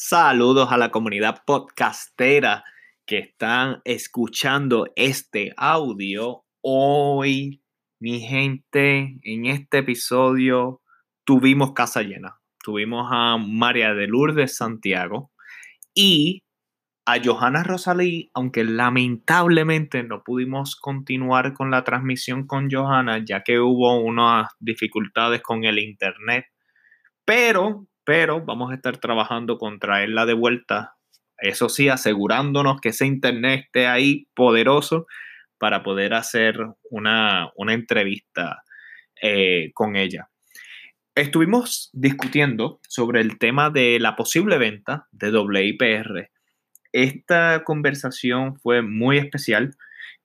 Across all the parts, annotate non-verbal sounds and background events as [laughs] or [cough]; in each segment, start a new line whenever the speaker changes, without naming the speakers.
Saludos a la comunidad podcastera que están escuchando este audio. Hoy, mi gente, en este episodio tuvimos casa llena. Tuvimos a María de Lourdes Santiago y a Johanna Rosalí, aunque lamentablemente no pudimos continuar con la transmisión con Johanna, ya que hubo unas dificultades con el internet. Pero pero vamos a estar trabajando con traerla de vuelta. Eso sí, asegurándonos que ese internet esté ahí poderoso para poder hacer una, entrevista eh, con ella. Estuvimos discutiendo sobre el tema de la posible venta de WIPR. Esta conversación fue muy especial.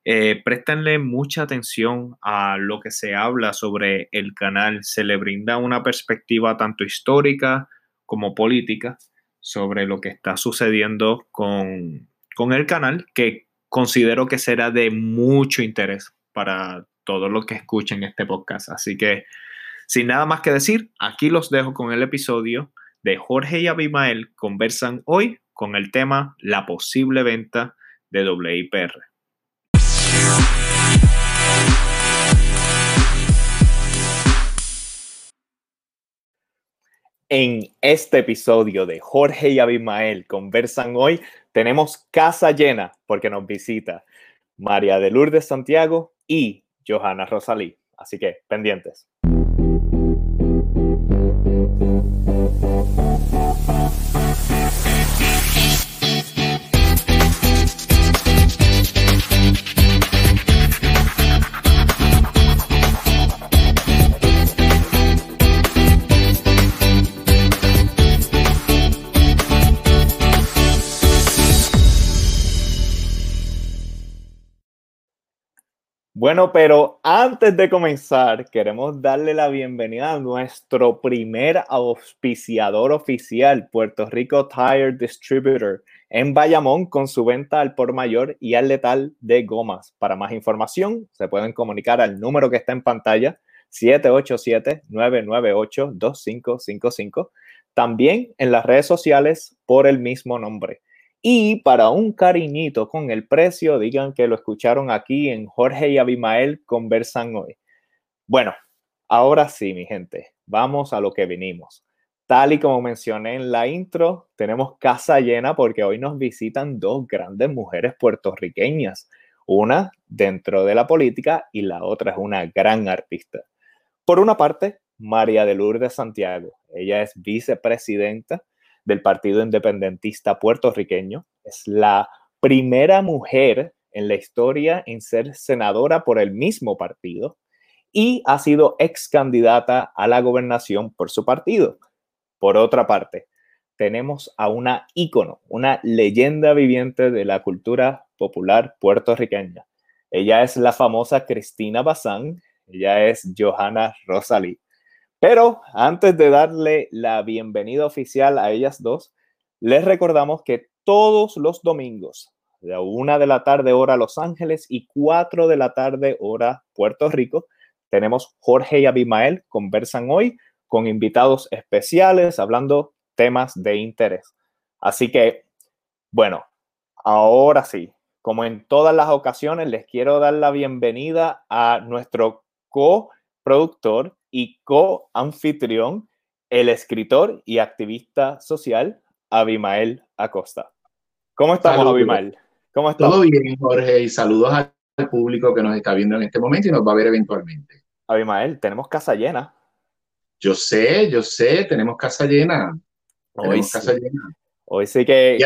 Eh, préstenle mucha atención a lo que se habla sobre el canal. Se le brinda una perspectiva tanto histórica como política sobre lo que está sucediendo con, el canal, que considero que será de mucho interés para todos los que escuchen este podcast. Así que, sin nada más que decir, aquí los dejo con el episodio de Jorge y Abimael conversan hoy con el tema la posible venta de WIPR. En este episodio de Jorge y Abimael conversan hoy, tenemos casa llena porque nos visita María de Lourdes Santiago y Johanna Rosalí. Así que pendientes. Bueno, pero antes de comenzar, queremos darle la bienvenida a nuestro primer auspiciador oficial, Puerto Rico Tire Distributor, en Bayamón con su venta al por mayor y al letal de gomas. Para más información, se pueden comunicar al número que está en pantalla, 787-998-2555. También en las redes sociales por el mismo nombre. Y para un cariñito con el precio, digan que lo escucharon aquí en Jorge y Abimael conversan hoy. Bueno, ahora sí, mi gente, vamos a lo que vinimos. Tal y como mencioné en la intro, tenemos casa llena porque hoy nos visitan dos grandes mujeres puertorriqueñas. Una dentro de la política y la otra es una gran artista. Por una parte, María de Lourdes Santiago. Ella es vicepresidenta del Partido Independentista puertorriqueño. Es la primera mujer en la historia en ser senadora por el mismo partido y ha sido ex candidata a la gobernación por su partido. Por otra parte, tenemos a una ícono, una leyenda viviente de la cultura popular puertorriqueña. Ella es la famosa Cristina Bazán, ella es Johanna Rosalí. Pero antes de darle la bienvenida oficial a ellas dos, les recordamos que todos los domingos, de una de la tarde hora Los Ángeles y cuatro de la tarde hora Puerto Rico, tenemos Jorge y Abimael conversan hoy con invitados especiales hablando temas de interés. Así que, bueno, ahora sí, como en todas las ocasiones, les quiero dar la bienvenida a nuestro coproductor y co-anfitrión, el escritor y activista social Abimael Acosta. ¿Cómo estamos, Abimael?
¿Cómo estás? Todo bien, Jorge, y saludos al público que nos está viendo en este momento y nos va a ver eventualmente.
Abimael, tenemos casa llena.
Yo sé, yo sé, tenemos casa llena.
Hoy sí. casa llena. Hoy sí que,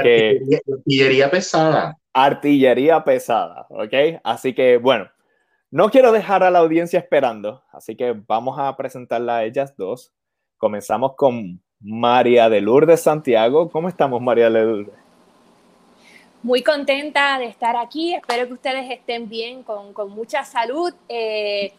Artillería pesada.
Artillería pesada, ¿ok? Así que, bueno, no quiero dejar a la audiencia esperando, así que vamos a presentarla a ellas dos. Comenzamos con María de Lourdes Santiago. ¿Cómo estamos, María de Lourdes?
Muy contenta de estar aquí. Espero que ustedes estén bien, con, mucha salud. Eh,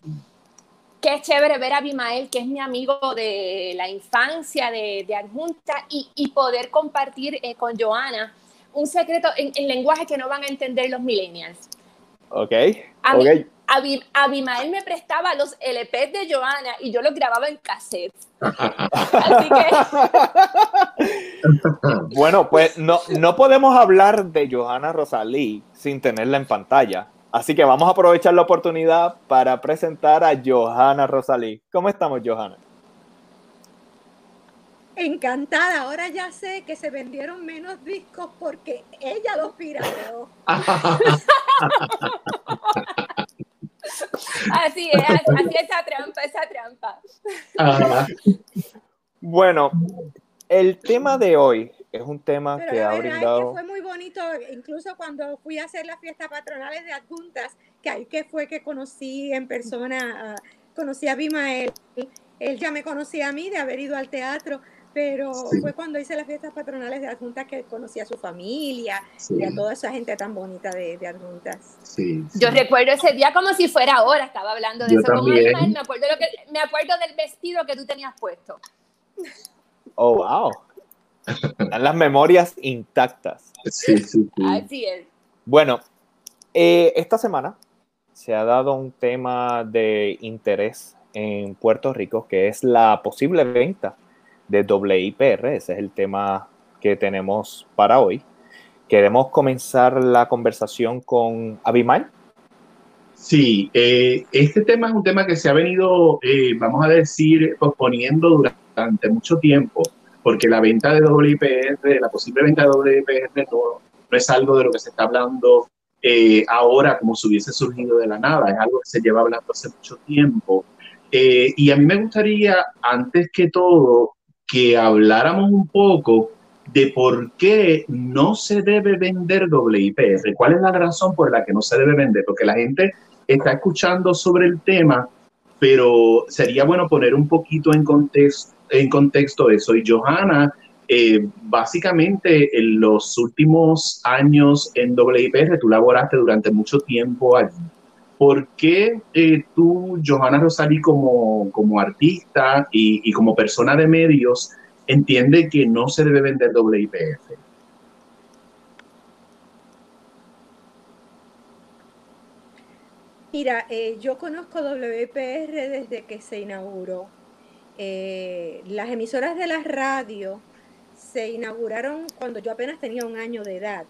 qué chévere ver a Abimael, que es mi amigo de la infancia, de, de Adjunta, y, poder compartir eh, con Joana un secreto en, lenguaje que no van a entender los millennials.
Ok.
A, Mí, Abimael me prestaba los LP de Johanna y yo los grababa en cassette. Así que... [laughs]
bueno, pues no, no podemos hablar de Johanna Rosalí sin tenerla en pantalla. Así que vamos a aprovechar la oportunidad para presentar a Johanna Rosalí. ¿Cómo estamos, Johanna?
encantada. Ahora ya sé que se vendieron menos discos porque ella los pirateó. [laughs]
así es, así esa trampa, esa trampa.
bueno, el tema de hoy es un tema que ha brindado.
Que fue muy bonito, incluso cuando fui a hacer las fiestas patronales de adjuntas, que ahí que fue que conocí en persona, conocí a Bimael. Él ya me conocía a mí de haber ido al teatro, pero fue cuando hice las fiestas patronales de adjuntas que conocí a su familia y a toda esa gente tan bonita de, de adjuntas.
Yo recuerdo ese día como si fuera ahora, estaba hablando de eso. me, acuerdo lo que, me acuerdo del vestido que tú tenías puesto.
Oh, wow. Están las memorias intactas.
Sí, sí,
Así es.
Bueno, eh, esta semana se ha dado un tema de interés en Puerto Rico que es la posible venta de WIPR. Ese es el tema que tenemos para hoy. ¿Queremos comenzar la conversación con Abimael?
Sí, eh, este tema es un tema que se ha venido, eh, vamos a decir, posponiendo durante mucho tiempo, porque la venta de WIPR, la posible venta de WIPR no, no es algo de lo que se está hablando eh, ahora como si hubiese surgido de la nada, es algo que se lleva hablando hace mucho tiempo. y a mí me gustaría, antes que todo, que habláramos un poco de por qué no se debe vender WIPR. ¿Cuál es la razón por la que no se debe vender? Porque la gente está escuchando sobre el tema, pero sería bueno poner un poquito en contexto, eso. Y Johanna, eh, básicamente en los últimos años en WIPR, tú laboraste durante mucho tiempo allí. ¿Por qué eh, tú, Johanna Rosalí, como, como artista y, como persona de medios, entiende que no se debe vender WIPF?
Mira, eh, yo conozco WIPR desde que se inauguró. Eh, las emisoras de la radio se inauguraron cuando yo apenas tenía un año de edad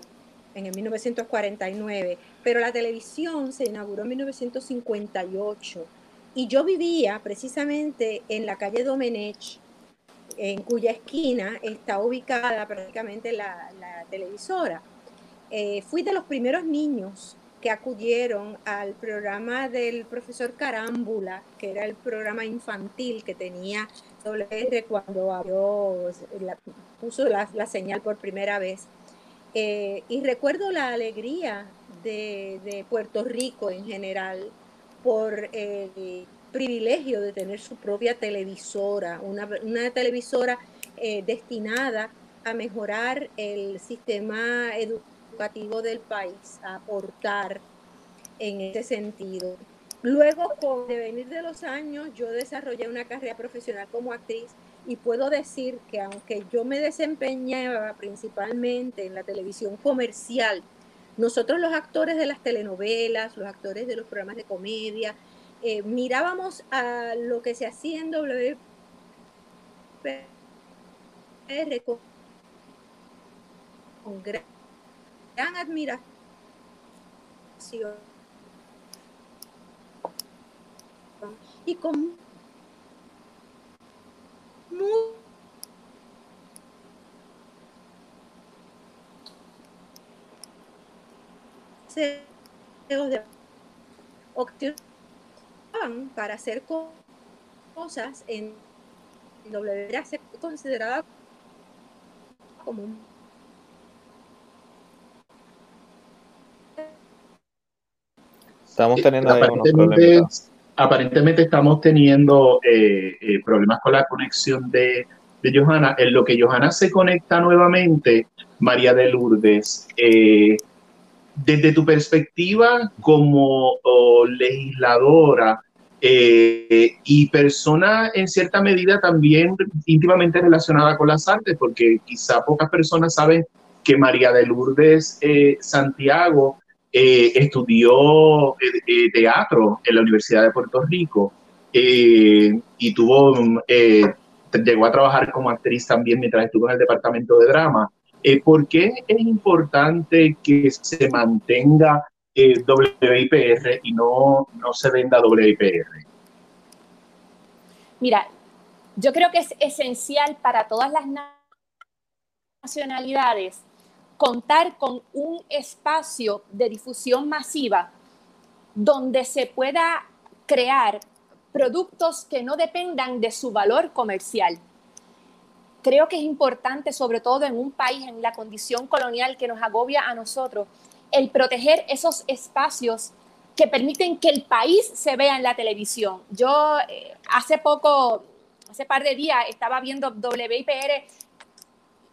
en el 1949, pero la televisión se inauguró en 1958 y yo vivía precisamente en la calle Domenech, en cuya esquina está ubicada prácticamente la, televisora. Eh, fui de los primeros niños que acudieron al programa del profesor Carámbula, que era el programa infantil que tenía WR cuando puso la señal por primera vez. Eh, y recuerdo la alegría de, Puerto Rico en general por el privilegio de tener su propia televisora, una, televisora eh, destinada a mejorar el sistema educativo del país, a aportar en ese sentido. Luego, con el devenir de los años, yo desarrollé una carrera profesional como actriz y puedo decir que aunque yo me desempeñaba principalmente en la televisión comercial, nosotros los actores de las telenovelas, los actores de los programas de comedia, eh, mirábamos a lo que se hacía en WPR con, gran, gran admiración y con de para hacer cosas en debería ser considerada como
Estamos teniendo ahí unos problemas
aparentemente estamos teniendo eh, eh, problemas con la conexión de, de, Johanna. En lo que Johanna se conecta nuevamente, María de Lourdes, eh, desde tu perspectiva como legisladora y persona en cierta medida también íntimamente relacionada con las artes, porque quizá pocas personas saben que María de Lourdes Santiago eh, estudió eh, teatro en la Universidad de Puerto Rico y tuvo, llegó a trabajar como actriz también mientras estuvo en el departamento de drama. ¿Por qué es importante que se mantenga WIPR y no, no se venda WIPR?
Mira, yo creo que es esencial para todas las nacionalidades contar con un espacio de difusión masiva donde se pueda crear productos que no dependan de su valor comercial. Creo que es importante, sobre todo en un país en la condición colonial que nos agobia a nosotros, el proteger esos espacios que permiten que el país se vea en la televisión. Yo eh, hace poco hace par de días estaba viendo WIPR,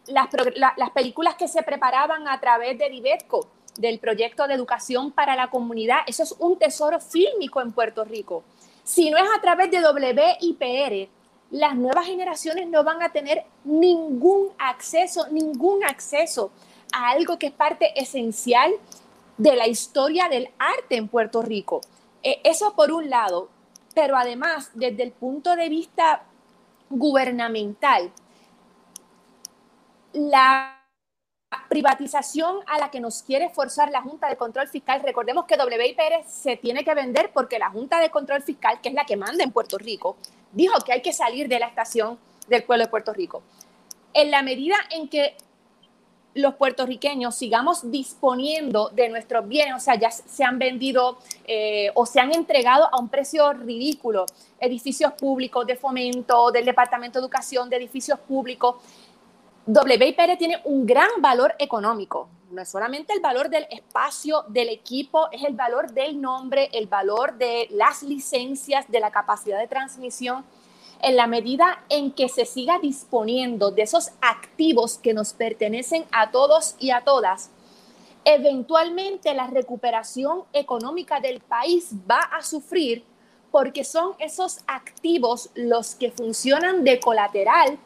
las, las películas que se preparaban a través de Divetco, del proyecto de educación para la comunidad. Eso es un tesoro fílmico en Puerto Rico. Si no es a través de WIPR, las nuevas generaciones no van a tener ningún acceso, ningún acceso a algo que es parte esencial de la historia del arte en Puerto Rico. Eh, eso por un lado, pero además, desde el punto de vista gubernamental, la privatización a la que nos quiere forzar la Junta de Control Fiscal, recordemos que WIPR se tiene que vender porque la Junta de Control Fiscal, que es la que manda en Puerto Rico, dijo que hay que salir de la estación del pueblo de Puerto Rico. En la medida en que los puertorriqueños sigamos disponiendo de nuestros bienes, o sea, ya se han vendido eh, o se han entregado a un precio ridículo edificios públicos de fomento, del Departamento de Educación, de edificios públicos. WIPR tiene un gran valor económico, no es solamente el valor del espacio, del equipo, es el valor del nombre, el valor de las licencias, de la capacidad de transmisión. En la medida en que se siga disponiendo de esos activos que nos pertenecen a todos y a todas, eventualmente la recuperación económica del país va a sufrir porque son esos activos los que funcionan de colateral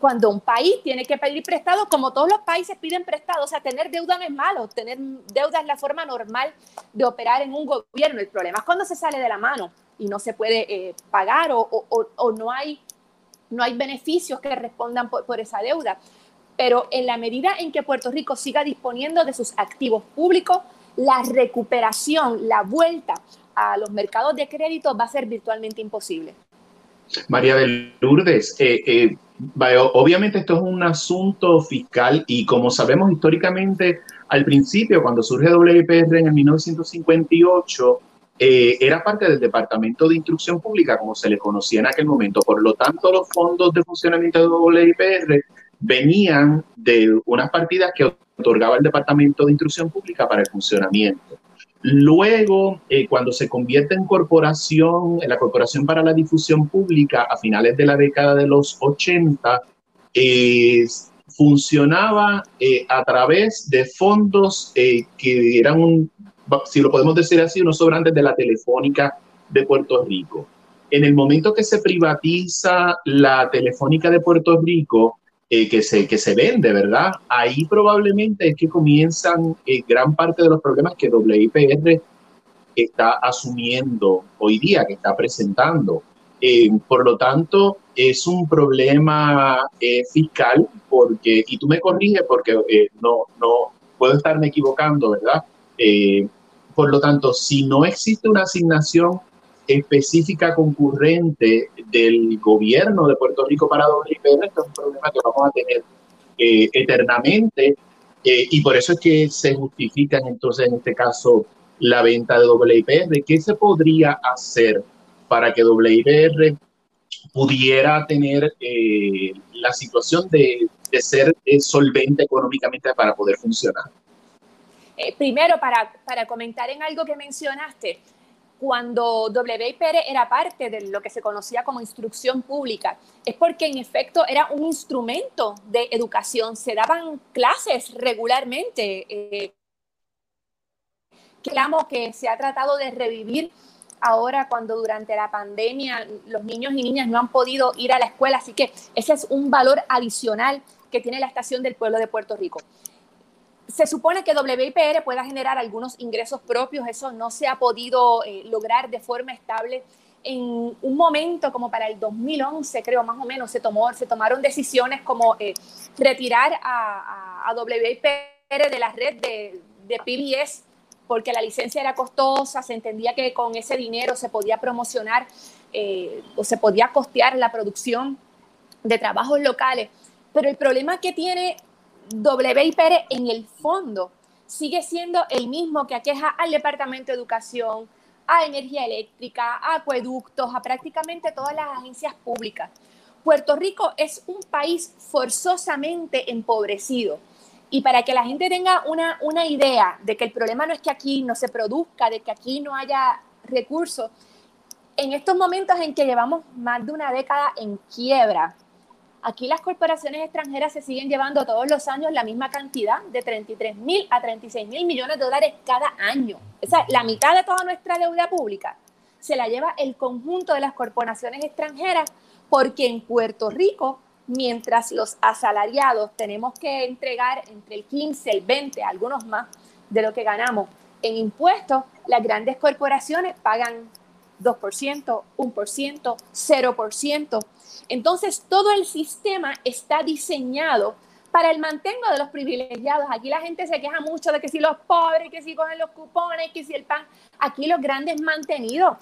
cuando un país tiene que pedir prestado, como todos los países piden prestado, o sea, tener deuda no es malo, tener deuda es la forma normal de operar en un gobierno. El problema es cuando se sale de la mano y no se puede eh, pagar o, no, hay, beneficios que respondan por, esa deuda. Pero en la medida en que Puerto Rico siga disponiendo de sus activos públicos, la recuperación, la vuelta a los mercados de crédito va a ser virtualmente imposible.
María de Lourdes, eh, eh, obviamente esto es un asunto fiscal y como sabemos históricamente, al principio, cuando surge WIPR en el 1958, eh, era parte del Departamento de Instrucción Pública, como se le conocía en aquel momento. Por lo tanto, los fondos de funcionamiento de WIPR venían de unas partidas que otorgaba el Departamento de Instrucción Pública para el funcionamiento. Luego, eh, cuando se convierte en corporación, en la Corporación para la Difusión Pública, a finales de la década de los 80, eh, funcionaba a través de fondos que eran un si lo podemos decir así, unos sobrantes de la Telefónica de Puerto Rico. En el momento que se privatiza la Telefónica de Puerto Rico, eh, que, se, que se vende, ¿verdad? Ahí probablemente es que comienzan eh, gran parte de los problemas que WIPR está asumiendo hoy día, que está presentando. Eh, por lo tanto, es un problema fiscal, porque, y tú me corriges porque no, no puedo estarme equivocando, ¿verdad? Por lo tanto, si no existe una asignación específica concurrente del gobierno de Puerto Rico para WIPR, esto es un problema que vamos a tener eh, eternamente eh, y por eso es que se justifica entonces en este caso la venta de WIPR. ¿Qué se podría hacer para que WIPR pudiera tener eh, la situación de, de ser solvente económicamente para poder funcionar?
Primero, para, para comentar en algo que mencionaste, cuando WIPR era parte de lo que se conocía como instrucción pública, es porque en efecto era un instrumento de educación, se daban clases regularmente. Eh, que se ha tratado de revivir ahora cuando durante la pandemia los niños y niñas no han podido ir a la escuela, así que ese es un valor adicional que tiene la estación del pueblo de Puerto Rico se supone que WIPR pueda generar algunos ingresos propios, eso no se ha podido eh, lograr de forma estable. En un momento como para el 2011, creo más o menos, se, tomó, se tomaron decisiones como eh, retirar a, WIPR de la red de, de PBS porque la licencia era costosa, se entendía que con ese dinero se podía promocionar eh, o se podía costear la producción de trabajos locales. Pero el problema que tiene WIPR en el fondo sigue siendo el mismo que aqueja al Departamento de Educación, a Energía Eléctrica, a acueductos, a prácticamente todas las agencias públicas. Puerto Rico es un país forzosamente empobrecido. Y para que la gente tenga una, una idea de que el problema no es que aquí no se produzca, de que aquí no haya recursos, en estos momentos en que llevamos más de una década en quiebra, Aquí las corporaciones extranjeras se siguen llevando todos los años la misma cantidad de 33 mil a 36 mil millones de dólares cada año. O sea, la mitad de toda nuestra deuda pública se la lleva el conjunto de las corporaciones extranjeras porque en Puerto Rico, mientras los asalariados tenemos que entregar entre el 15, el 20, algunos más de lo que ganamos en impuestos, las grandes corporaciones pagan 2%, 1%, 0%. Entonces, todo el sistema está diseñado para el mantengo de los privilegiados. Aquí la gente se queja mucho de que si los pobres, que si cogen los cupones, que si el pan. Aquí los grandes mantenidos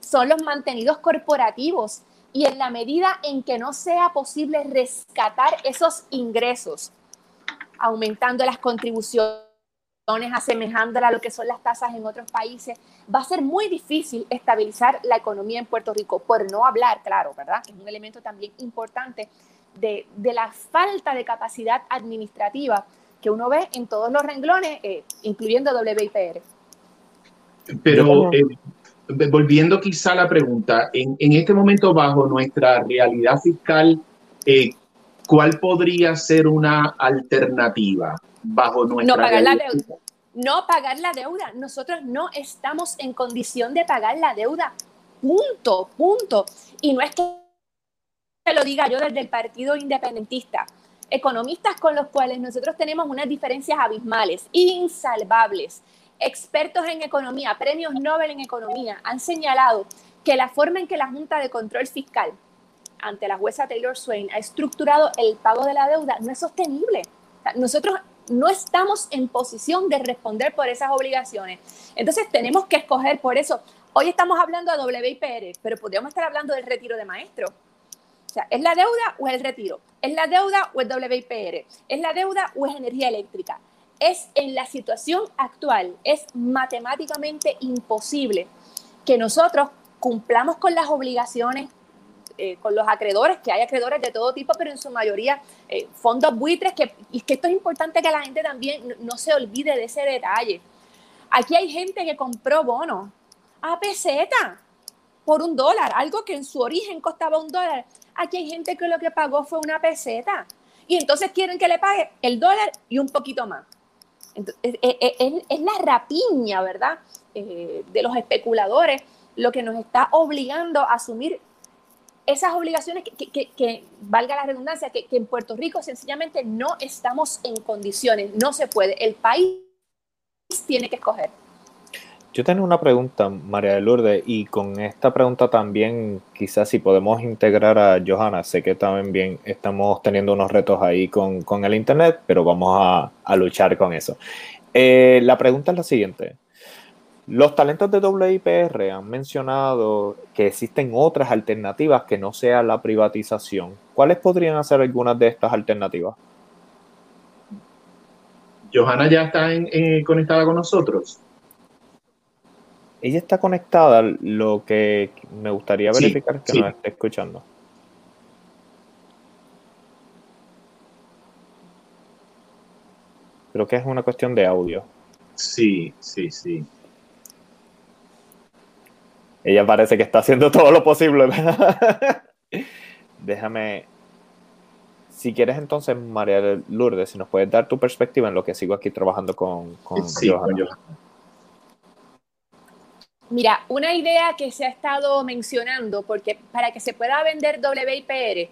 son los mantenidos corporativos. Y en la medida en que no sea posible rescatar esos ingresos, aumentando las contribuciones, asemejándola a lo que son las tasas en otros países, va a ser muy difícil estabilizar la economía en Puerto Rico, por no hablar, claro, ¿verdad? Que es un elemento también importante de, de la falta de capacidad administrativa que uno ve en todos los renglones, eh, incluyendo WIPR.
Pero eh, volviendo quizá a la pregunta, en, en, este momento bajo nuestra realidad fiscal, eh, ¿cuál podría ser una alternativa? bajo nuestra
no pagar la deuda. No pagar la deuda. Nosotros no estamos en condición de pagar la deuda. Punto, punto. Y no es que lo diga yo desde el Partido Independentista. Economistas con los cuales nosotros tenemos unas diferencias abismales, insalvables. Expertos en economía, premios Nobel en economía, han señalado que la forma en que la Junta de Control Fiscal ante la jueza Taylor Swain ha estructurado el pago de la deuda no es sostenible. Nosotros no estamos en posición de responder por esas obligaciones. Entonces tenemos que escoger por eso. Hoy estamos hablando de WIPR, pero podríamos estar hablando del retiro de maestro. O sea, ¿es la deuda o es el retiro? ¿Es la deuda o es WIPR? ¿Es la deuda o es energía eléctrica? Es en la situación actual, es matemáticamente imposible que nosotros cumplamos con las obligaciones eh, con los acreedores, que hay acreedores de todo tipo, pero en su mayoría eh, fondos buitres, que, y que esto es importante que la gente también no, se olvide de ese detalle. Aquí hay gente que compró bonos a peseta por un dólar, algo que en su origen costaba un dólar. Aquí hay gente que lo que pagó fue una peseta. Y entonces quieren que le pague el dólar y un poquito más. Entonces, es, la rapiña, ¿verdad? Eh, de los especuladores lo que nos está obligando a asumir esas obligaciones que, valga la redundancia, que, en Puerto Rico sencillamente no estamos en condiciones, no se puede. El país tiene que escoger.
Yo tengo una pregunta, María de Lourdes, y con esta pregunta también quizás si podemos integrar a Johanna, sé que también estamos teniendo unos retos ahí con, el Internet, pero vamos a, luchar con eso. Eh, la pregunta es la siguiente. Los talentos de WIPR han mencionado que existen otras alternativas que no sea la privatización. ¿Cuáles podrían ser algunas de estas alternativas?
Johanna ya está conectada con nosotros.
Ella está conectada, lo que me gustaría verificar es que nos esté escuchando. Creo que es una cuestión de audio.
Sí, sí, sí.
Ella parece que está haciendo todo lo posible. Déjame. Si quieres entonces, María Lourdes, si nos puedes dar tu perspectiva en lo que sigo aquí trabajando con, con
Mira, una idea que se ha estado mencionando, porque para que se pueda vender WIPR,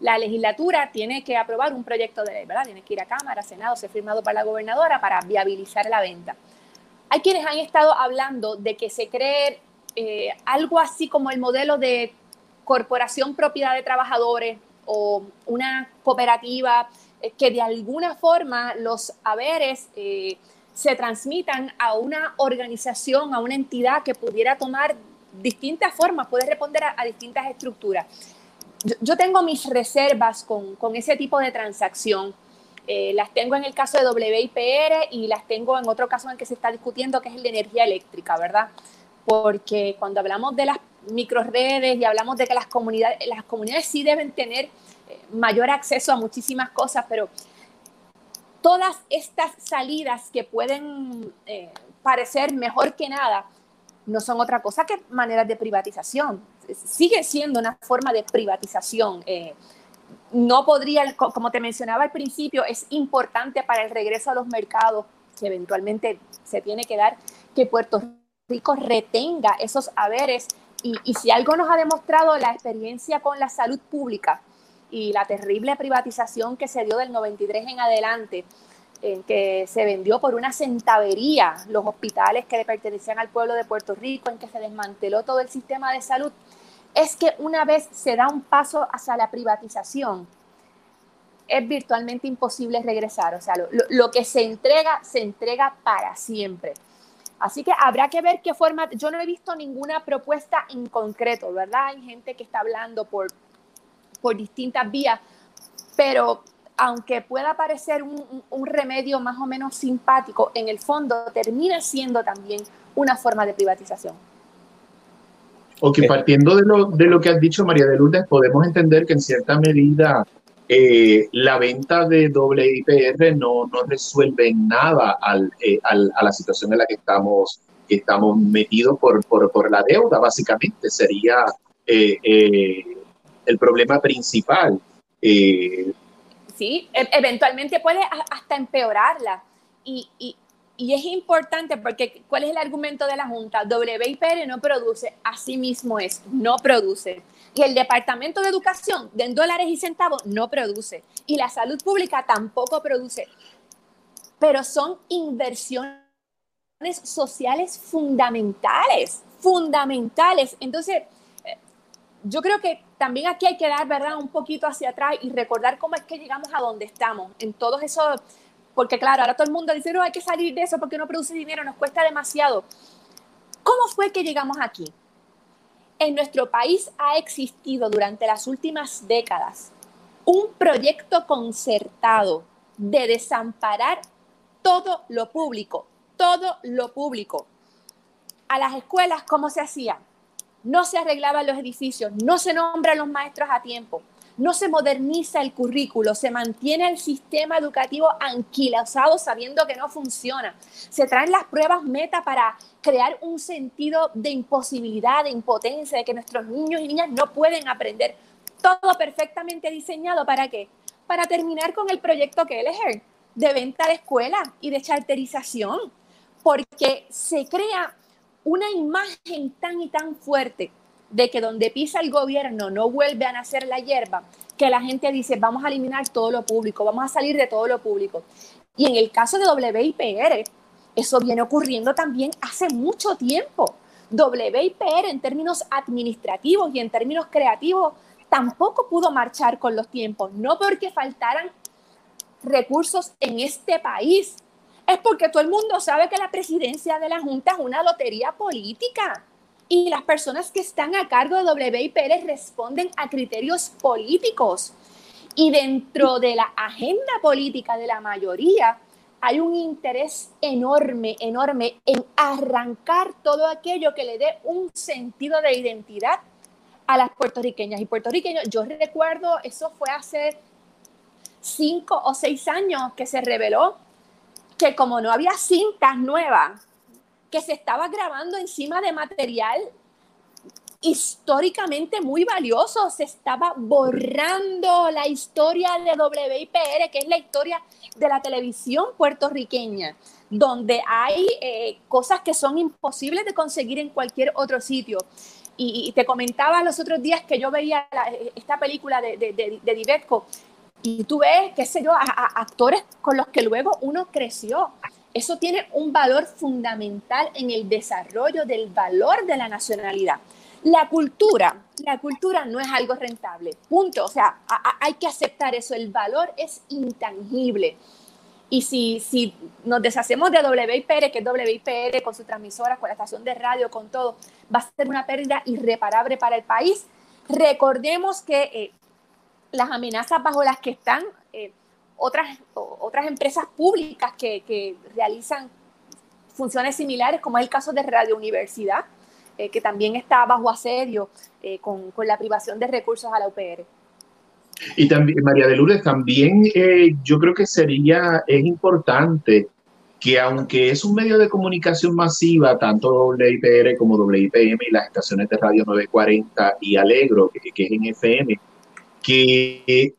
la legislatura tiene que aprobar un proyecto de ley, ¿verdad? Tiene que ir a Cámara, Senado, ser firmado por la gobernadora para viabilizar la venta. Hay quienes han estado hablando de que se cree eh, algo así como el modelo de corporación propiedad de trabajadores o una cooperativa eh, que de alguna forma los haberes eh, se transmitan a una organización, a una entidad que pudiera tomar distintas formas, puede responder a, distintas estructuras. Yo, tengo mis reservas con, con, ese tipo de transacción. Eh, las tengo en el caso de WIPR y las tengo en otro caso en el que se está discutiendo, que es el de energía eléctrica, ¿verdad? Porque cuando hablamos de las microredes y hablamos de que las comunidades, las comunidades sí deben tener eh, mayor acceso a muchísimas cosas, pero todas estas salidas que pueden eh, parecer mejor que nada, no son otra cosa que maneras de privatización. Sigue siendo una forma de privatización. Eh, no podría, como te mencionaba al principio, es importante para el regreso a los mercados, que eventualmente se tiene que dar, que Puerto Rico retenga esos haberes. Y, y si algo nos ha demostrado la experiencia con la salud pública y la terrible privatización que se dio del 93 en adelante, en que se vendió por una centavería los hospitales que le pertenecían al pueblo de Puerto Rico, en que se desmanteló todo el sistema de salud, es que una vez se da un paso hacia la privatización, es virtualmente imposible regresar. O sea, lo, que se entrega, se entrega para siempre. Así que habrá que ver qué forma. Yo no he visto ninguna propuesta en concreto, ¿verdad? Hay gente que está hablando por, por distintas vías, pero aunque pueda parecer un, remedio más o menos simpático, en el fondo termina siendo también una forma de privatización.
Ok, partiendo de lo, de lo que has dicho, María de Lourdes, podemos entender que en cierta medida eh, la venta de WIPR no, no resuelve nada eh, al, a la situación en la que estamos, estamos metidos por, por, por la deuda, básicamente. Sería eh, el problema principal.
¿sí? E-, eventualmente puede hasta empeorarla. Y, y, y, es importante porque ¿cuál es el argumento de la Junta? WIPR no produce, así mismo es, no produce. Y el Departamento de Educación, de dólares y centavos, no produce. Y la salud pública tampoco produce. Pero son inversiones sociales fundamentales, fundamentales. Entonces, yo creo que también aquí hay que dar, ¿verdad?, un poquito hacia atrás y recordar cómo es que llegamos a donde estamos, en todos esos, porque claro, ahora todo el mundo dice, no, hay que salir de eso porque no produce dinero, nos cuesta demasiado. ¿Cómo fue que llegamos aquí? En nuestro país ha existido durante las últimas décadas un proyecto concertado de desamparar todo lo público, todo lo público. A las escuelas, ¿cómo se hacía? no se arreglaban los edificios, no se nombran los maestros a tiempo, no se moderniza el currículo, se mantiene el sistema educativo anquilosado sabiendo que no funciona. Se traen las pruebas meta para crear un sentido de imposibilidad, de impotencia, de que nuestros niños y niñas no pueden aprender. Todo perfectamente diseñado para qué? Para terminar con el proyecto que es de venta de escuela y de charterización, porque se crea una imagen tan y tan fuerte de que donde pisa el gobierno no vuelve a nacer la hierba, que la gente dice, vamos a eliminar todo lo público, vamos a salir de todo lo público. Y en el caso de WIPR, eso viene ocurriendo también hace mucho tiempo. WIPR en términos administrativos y en términos creativos tampoco pudo marchar con los tiempos, no porque faltaran recursos en este país, es porque todo el mundo sabe que la presidencia de la Junta es una lotería política y las personas que están a cargo de WIPR responden a criterios políticos. Y dentro de la agenda política de la mayoría hay un interés enorme, enorme en arrancar todo aquello que le dé un sentido de identidad a las puertorriqueñas y puertorriqueños. Yo recuerdo, eso fue hace cinco o seis años que se reveló que como no había cintas nuevas, que se estaba grabando encima de material históricamente muy valioso, se estaba borrando la historia de WIPR, que es la historia de la televisión puertorriqueña, donde hay eh, cosas que son imposibles de conseguir en cualquier otro sitio. Y, te comentaba los otros días que yo veía esta película de, de, de, y tú ves, qué sé yo, a, actores con los que luego uno creció. Eso tiene un valor fundamental en el desarrollo del valor de la nacionalidad. La cultura, la cultura no es algo rentable, punto. O sea, hay que aceptar eso, el valor es intangible. Y si, si nos deshacemos de WIPR, que es WIPR con su transmisora, con la estación de radio, con todo, va a ser una pérdida irreparable para el país. Recordemos que eh, las amenazas bajo las que están eh, otras, otras empresas públicas que, que, realizan funciones similares, como es el caso de Radio Universidad, eh, que también está bajo asedio con, con la privación de recursos a la UPR.
Y también, María de Lourdes, también eh, yo creo que sería, es importante que aunque es un medio de comunicación masiva, tanto WIPR como WIPM y las estaciones de radio 940 y Alegro, que, es en FM, que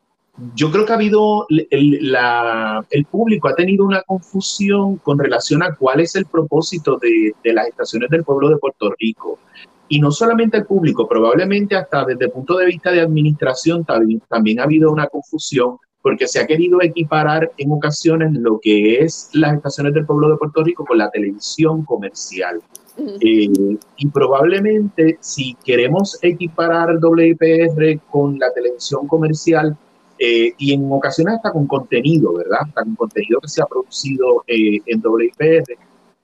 yo creo que ha habido, el, la, el, público ha tenido una confusión con relación a cuál es el propósito de, de las estaciones del pueblo de Puerto Rico y no solamente el público, probablemente hasta desde el punto de vista de administración también, ha habido una confusión porque se ha querido equiparar en ocasiones lo que es las estaciones del pueblo de Puerto Rico con la televisión comercial. Eh, y probablemente si queremos equiparar WIPR con la televisión comercial, eh, y en ocasiones hasta con contenido, ¿verdad? Hasta con contenido que se ha producido eh, en WIPR,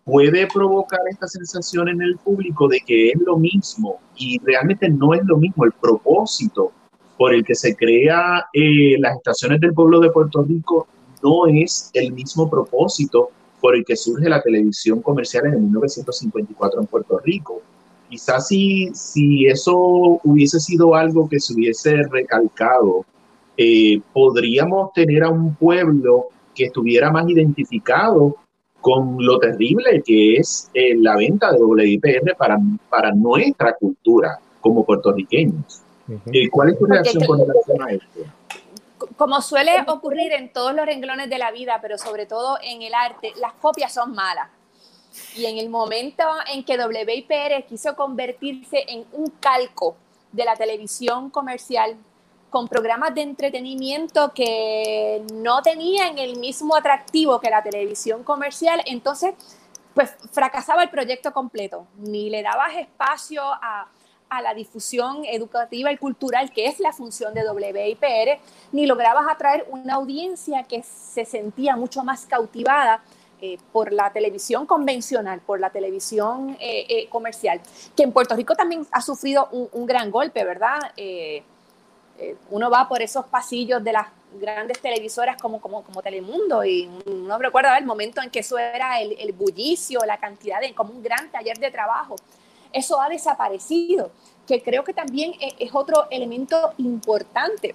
puede provocar esta sensación en el público de que es lo mismo y realmente no es lo mismo el propósito por el que se crea eh, las estaciones del pueblo de Puerto Rico no es el mismo propósito por el que surge la televisión comercial en el 1954 en Puerto Rico. Quizás si, si eso hubiese sido algo que se hubiese recalcado, eh, podríamos tener a un pueblo que estuviera más identificado con lo terrible que es eh, la venta de WIPR para, para nuestra cultura como puertorriqueños. Eh, ¿Cuál es tu reacción con relación a esto?
Como suele ocurrir en todos los renglones de la vida, pero sobre todo en el arte, las copias son malas. Y en el momento en que WIPR quiso convertirse en un calco de la televisión comercial, con programas de entretenimiento que no tenían el mismo atractivo que la televisión comercial, entonces pues fracasaba el proyecto completo, ni le dabas espacio a, a la difusión educativa y cultural, que es la función de WIPR, ni lograbas atraer una audiencia que se sentía mucho más cautivada eh, por la televisión convencional, por la televisión eh, eh, comercial, que en Puerto Rico también ha sufrido un, un gran golpe, ¿verdad? Eh, uno va por esos pasillos de las grandes televisoras como, como, como Telemundo y uno recuerda el momento en que eso era el, el bullicio, la cantidad de, como un gran taller de trabajo. Eso ha desaparecido, que creo que también e, es otro elemento importante.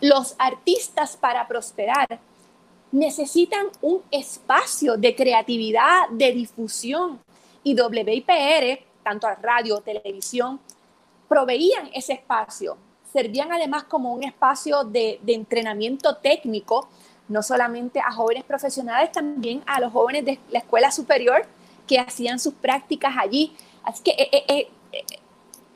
Los artistas para prosperar necesitan un espacio de creatividad, de difusión y WIPR, tanto a radio, televisión, proveían ese espacio servían además como un espacio de, entrenamiento técnico, no solamente a jóvenes profesionales, también a los jóvenes de la escuela superior que hacían sus prácticas allí. Así que eh, eh, eh,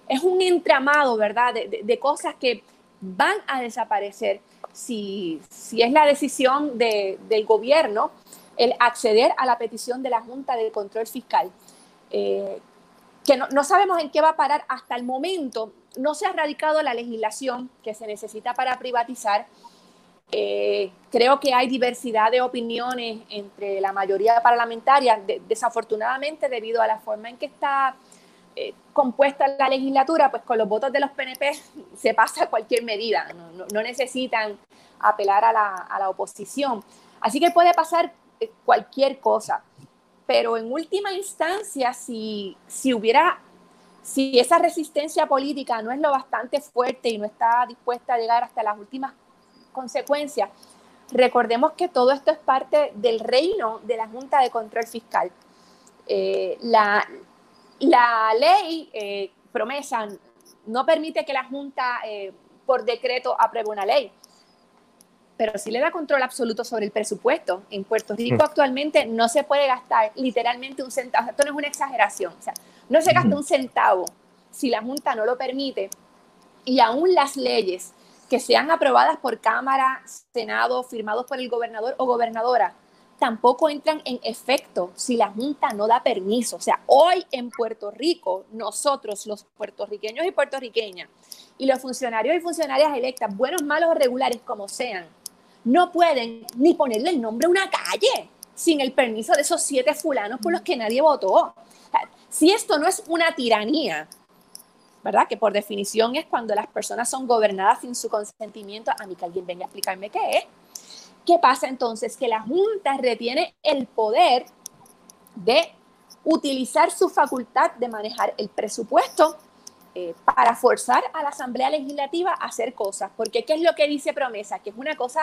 es un entramado, ¿verdad?, de, cosas que van a desaparecer si, si es la decisión del gobierno el acceder a la petición de la Junta de Control Fiscal. que no, no, sabemos en qué va a parar hasta el momento no se ha radicado la legislación que se necesita para privatizar. Eh, creo que hay diversidad de opiniones entre la mayoría parlamentaria, desafortunadamente debido a la forma en que está eh, compuesta la legislatura, pues con los votos de los PNP [laughs] se pasa cualquier medida, no, necesitan apelar a la, oposición. Así que puede pasar eh, cualquier cosa, pero en última instancia, si, si hubiera si esa resistencia política no es lo bastante fuerte y no está dispuesta a llegar hasta las últimas consecuencias, recordemos que todo esto es parte del reino de la Junta de Control Fiscal. Eh, la, ley eh, promesa no permite que la Junta eh, por decreto apruebe una ley, pero sí le da control absoluto sobre el presupuesto. En Puerto Rico mm. actualmente no se puede gastar literalmente un centavo, esto no es una exageración, o sea, no se gasta un centavo si la Junta no lo permite. Y aún las leyes que sean aprobadas por Cámara, Senado, firmados por el gobernador o gobernadora, tampoco entran en efecto si la Junta no da permiso. O sea, hoy en Puerto Rico, nosotros, los puertorriqueños y puertorriqueñas, y los funcionarios y funcionarias electas, buenos, malos o regulares como sean, no pueden ni ponerle el nombre a una calle sin el permiso de esos siete fulanos por los que nadie votó. si esto no es una tiranía, ¿verdad? Que por definición es cuando las personas son gobernadas sin su consentimiento, a mí que alguien venga a explicarme qué es ¿Qué pasa entonces? Que la Junta retiene el poder de utilizar su facultad de manejar el presupuesto eh, para forzar a la Asamblea Legislativa a hacer cosas. Porque ¿qué es lo que dice promesa? Que es una cosa,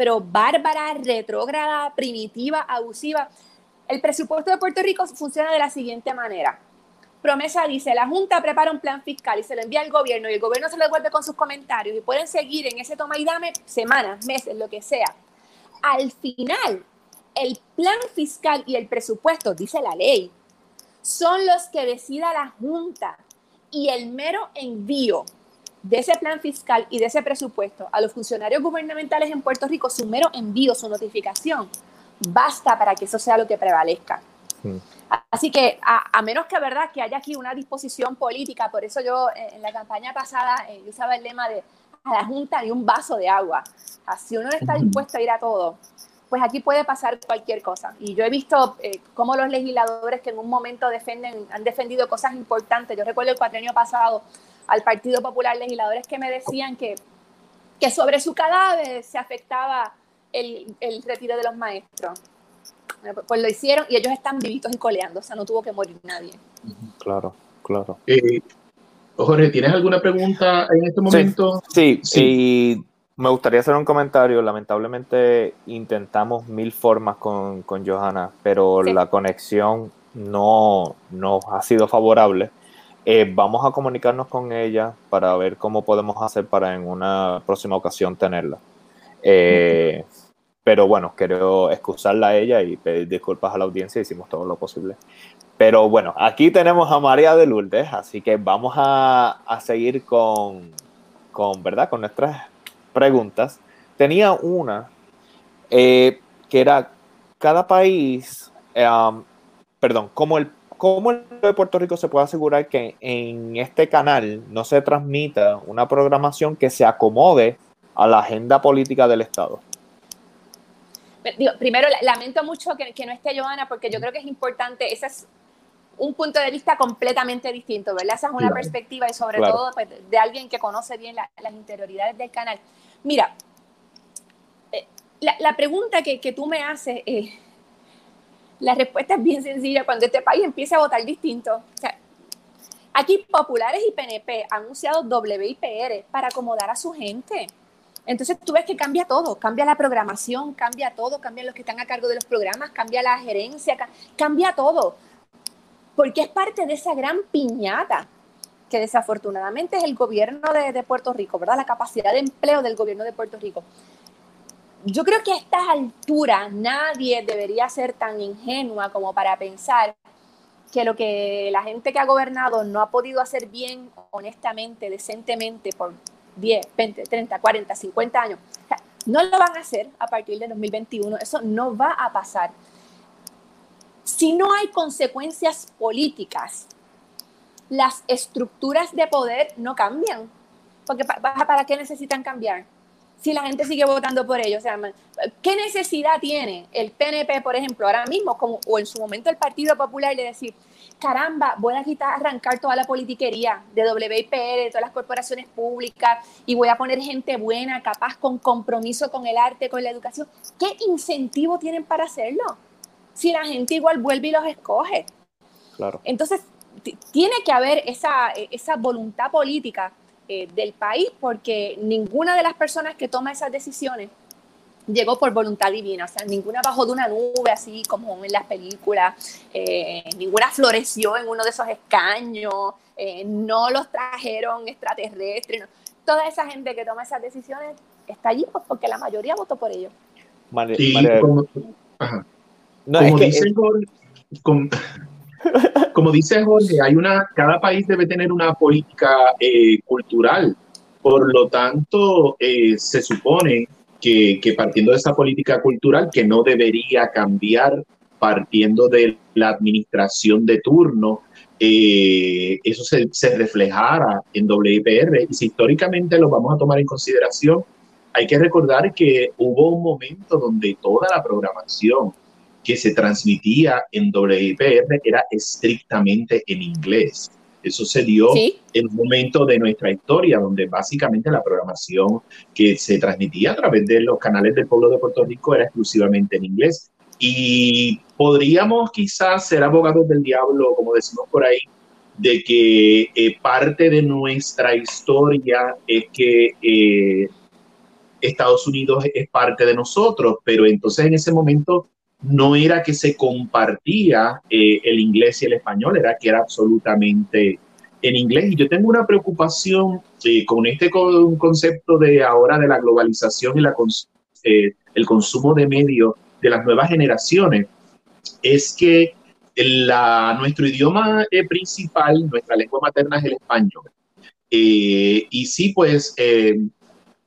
pero bárbara, retrógrada, primitiva, abusiva. El presupuesto de Puerto Rico funciona de la siguiente manera. Promesa dice, la Junta prepara un plan fiscal y se lo envía al gobierno y el gobierno se lo devuelve con sus comentarios y pueden seguir en ese toma y dame semanas, meses, lo que sea. Al final, el plan fiscal y el presupuesto, dice la ley, son los que decida la Junta y el mero envío de ese plan fiscal y de ese presupuesto a los funcionarios gubernamentales en Puerto Rico, su mero envío, su notificación, basta para que eso sea lo que prevalezca. Hmm. Así que a, menos que verdad que haya aquí una disposición política, por eso yo eh, en la campaña pasada eh, usaba el lema de a la Junta de un vaso de agua. si uno no está dispuesto a ir a todo, pues aquí puede pasar cualquier cosa. Y yo he visto eh, cómo los legisladores que en un momento defienden, han defendido cosas importantes. Yo recuerdo el cuatrienio pasado al Partido Popular, legisladores que me decían que, que sobre su cadáver se afectaba el, el retiro de los maestros. Pues lo hicieron y ellos están vivitos y coleando, o sea, no tuvo que morir nadie.
Claro, claro.
Eh, Jorge, ¿tienes alguna pregunta en este momento?
Sí, sí, y me gustaría hacer un comentario. Lamentablemente intentamos mil formas con, con Johanna, pero la conexión no, no ha sido favorable. Eh, vamos a comunicarnos con ella para ver cómo podemos hacer para en una próxima ocasión tenerla. Eh, pero bueno, quiero excusarla a ella y pedir disculpas a la audiencia, hicimos todo lo posible. Pero bueno, aquí tenemos a María de Lourdes, así que vamos a, a seguir con, con, ¿verdad? Con nuestras preguntas. Tenía una eh, que era, cada país, perdón, ¿cómo el, ¿cómo el de Puerto Rico se puede asegurar que en este canal no se transmita una programación que se acomode a la agenda política del Estado?
primero, lamento mucho que, no esté Joana porque yo creo que es importante, ese es un punto de vista completamente distinto, ¿verdad? Esa es una perspectiva y sobre todo pues, de alguien que conoce bien las interioridades del canal. Mira, eh, la, pregunta que, tú me haces, eh, la respuesta es bien sencilla, cuando este país empiece a votar distinto, aquí populares y PNP han anunciado WIPR para acomodar a su gente. Entonces tú ves que cambia todo, cambia la programación, cambia todo, cambian los que están a cargo de los programas, cambia la gerencia, cambia todo, porque es parte de esa gran piñata que desafortunadamente es el gobierno de, Puerto Rico, ¿verdad? La capacidad de empleo del gobierno de Puerto Rico. Yo creo que a estas alturas nadie debería ser tan ingenua como para pensar que lo que la gente que ha gobernado no ha podido hacer bien, honestamente, decentemente, por 10, 20, 30, 40, 50 años. no lo van a hacer a partir de 2021, eso no va a pasar. Si no hay consecuencias políticas, las estructuras de poder no cambian. Porque ¿para qué necesitan cambiar? Si la gente sigue votando por ellos. O sea, ¿Qué necesidad tiene el PNP, por ejemplo, ahora mismo, como, o en su momento el Partido Popular, de decir, caramba, voy a quitar, arrancar toda la politiquería de WIPR, de todas las corporaciones públicas, y voy a poner gente buena, capaz, con compromiso con el arte, con la educación. ¿Qué incentivo tienen para hacerlo? Si la gente igual vuelve y los escoge.
Claro.
Entonces, tiene que haber esa, esa voluntad política eh, del país, porque ninguna de las personas que toma esas decisiones llegó por voluntad divina, o sea, ninguna bajó de una nube así como en las películas, eh, ninguna floreció en uno de esos escaños, eh, no los trajeron extraterrestres, toda esa gente que toma esas decisiones está allí pues, porque la mayoría votó por ellos.
como, como, dicen, como dice Jorge, hay una, cada país debe tener una política eh, cultural. Por lo tanto, eh, se supone que, que, partiendo de esa política cultural, que no debería cambiar partiendo de la administración de turno, eh, eso se, se, reflejara en WIPR. Y si históricamente lo vamos a tomar en consideración, hay que recordar que hubo un momento donde toda la programación que se transmitía en WIPR era estrictamente en inglés. Eso se dio en un momento de nuestra historia donde básicamente la programación que se transmitía a través de los canales del pueblo de Puerto Rico era exclusivamente en inglés. Y podríamos quizás ser abogados del diablo, como decimos por ahí, de que eh, parte de nuestra historia es que eh, Estados Unidos es parte de nosotros, pero entonces en ese momento no era que se compartía eh, el inglés y el español, era que era absolutamente en inglés. Y yo tengo una preocupación eh, con este concepto de ahora de la globalización y eh, el consumo de medios de las nuevas generaciones, es que nuestro idioma principal, nuestra lengua materna es el español. y sí, pues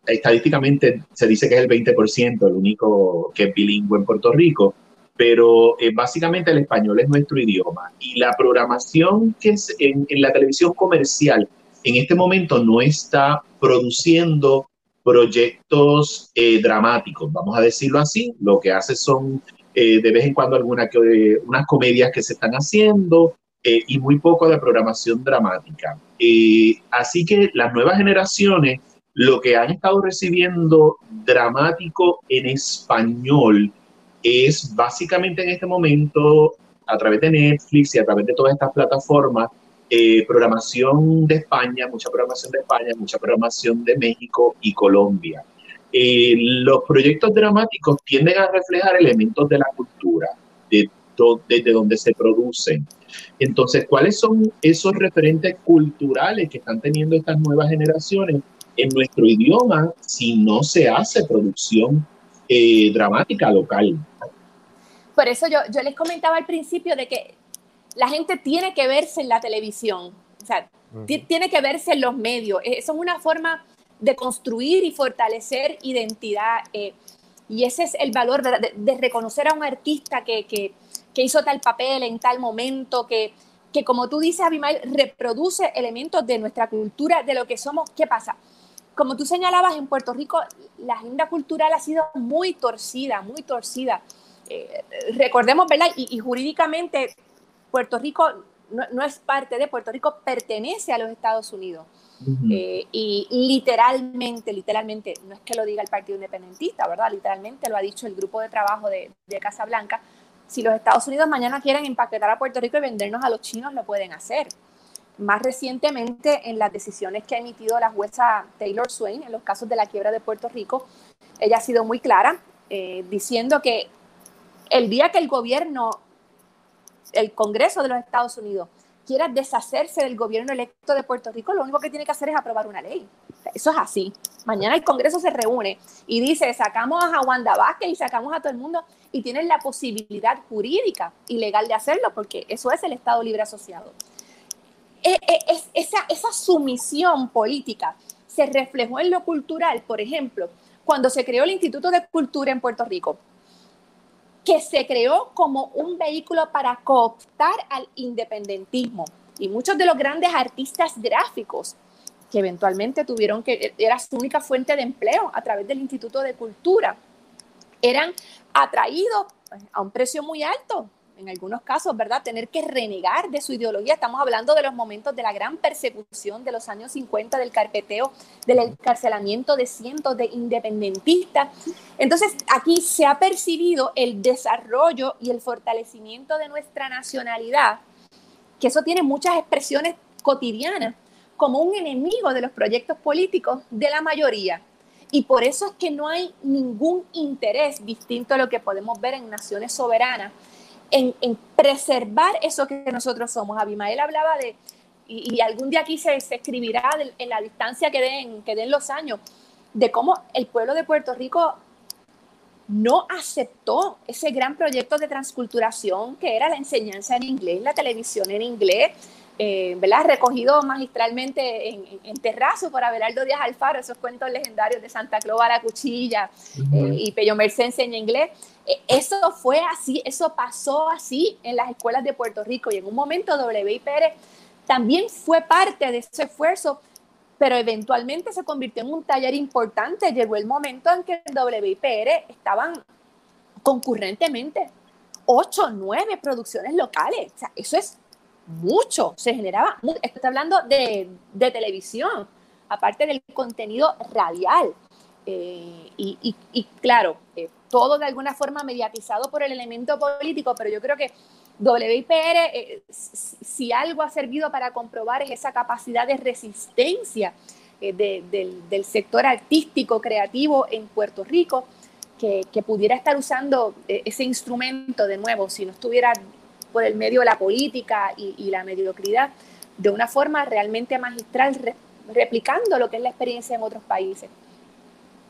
estadísticamente se dice que es el 20%, el único que es bilingüe en Puerto Rico, pero eh, básicamente el español es nuestro idioma y la programación que es en, la televisión comercial en este momento no está produciendo proyectos eh, dramáticos, vamos a decirlo así, lo que hace son eh, de vez en cuando algunas unas comedias que se están haciendo y muy poco de programación dramática. así que las nuevas generaciones lo que han estado recibiendo dramático en español es básicamente en este momento, a través de Netflix y a través de todas estas plataformas, eh, programación de España, mucha programación de España, mucha programación de México y Colombia. Eh, los proyectos dramáticos tienden a reflejar elementos de la cultura, de desde donde se producen. Entonces, ¿cuáles son esos referentes culturales que están teniendo estas nuevas generaciones en nuestro idioma si no se hace producción eh, dramática local.
Por eso yo, yo les comentaba al principio de que la gente tiene que verse en la televisión, o sea, tiene que verse en los medios. E, eso es una forma de construir y fortalecer identidad. Eh, y ese es el valor de, reconocer a un artista que, que, que, hizo tal papel en tal momento, que, que como tú dices, Abimael, reproduce elementos de nuestra cultura, de lo que somos. ¿Qué pasa? como tú señalabas, en Puerto Rico la agenda cultural ha sido muy torcida, muy torcida. Eh, recordemos, ¿verdad? Y, jurídicamente Puerto Rico no, es parte de Puerto Rico, pertenece a los Estados Unidos. Eh, y literalmente, literalmente, no es que lo diga el Partido Independentista, ¿verdad? Literalmente lo ha dicho el grupo de trabajo de, de Casa Blanca. Si los Estados Unidos mañana quieren empaquetar a Puerto Rico y vendernos a los chinos, lo pueden hacer más recientemente en las decisiones que ha emitido la jueza Taylor Swain en los casos de la quiebra de Puerto Rico, ella ha sido muy clara eh, diciendo que el día que el gobierno, el Congreso de los Estados Unidos, quiera deshacerse del gobierno electo de Puerto Rico, lo único que tiene que hacer es aprobar una ley. Eso es así. Mañana el Congreso se reúne y dice, sacamos a Wanda Vázquez y sacamos a todo el mundo y tienen la posibilidad jurídica y legal de hacerlo porque eso es el Estado Libre Asociado. E, e, es, esa, esa sumisión política se reflejó en lo cultural, por ejemplo, cuando se creó el Instituto de Cultura en Puerto Rico, que se creó como un vehículo para cooptar al independentismo. Y muchos de los grandes artistas gráficos que eventualmente tuvieron que, era su única fuente de empleo a través del Instituto de Cultura, eran atraídos a un precio muy alto en algunos casos, ¿verdad?, tener que renegar de su ideología. Estamos hablando de los momentos de la gran persecución de los años 50, del carpeteo, del encarcelamiento de cientos de independentistas. Entonces, aquí se ha percibido el desarrollo y el fortalecimiento de nuestra nacionalidad, que eso tiene muchas expresiones cotidianas, como un enemigo de los proyectos políticos de la mayoría. Y por eso es que no hay ningún interés distinto a lo que podemos ver en naciones soberanas en, preservar eso que nosotros somos. Abimael hablaba de, y, algún día aquí se, escribirá en la distancia que den, que den los años, de cómo el pueblo de Puerto Rico no aceptó ese gran proyecto de transculturación que era la enseñanza en inglés, la televisión en inglés, eh, ¿verdad? recogido magistralmente en, en, Terrazo por Abelardo Díaz Alfaro, esos cuentos legendarios de Santa Clara la Cuchilla eh, y Pello Merced enseña inglés. Eh, eso fue así, eso pasó así en las escuelas de Puerto Rico y en un momento WIPR también fue parte de ese esfuerzo, pero eventualmente se convirtió en un taller importante. Llegó el momento en que en WIPR estaban concurrentemente ocho, nueve producciones locales. O sea, eso es mucho, se generaba, esto está hablando de, de televisión, aparte del contenido radial. Eh, y, y, claro, eh, todo de alguna forma mediatizado por el elemento político, pero yo creo que WIPR, eh, si algo ha servido para comprobar es esa capacidad de resistencia de, del, sector artístico, creativo en Puerto Rico, que pudiera estar usando ese instrumento de nuevo, si no estuviera por el medio de la política y, la mediocridad de una forma realmente magistral, replicando lo que es la experiencia en otros países.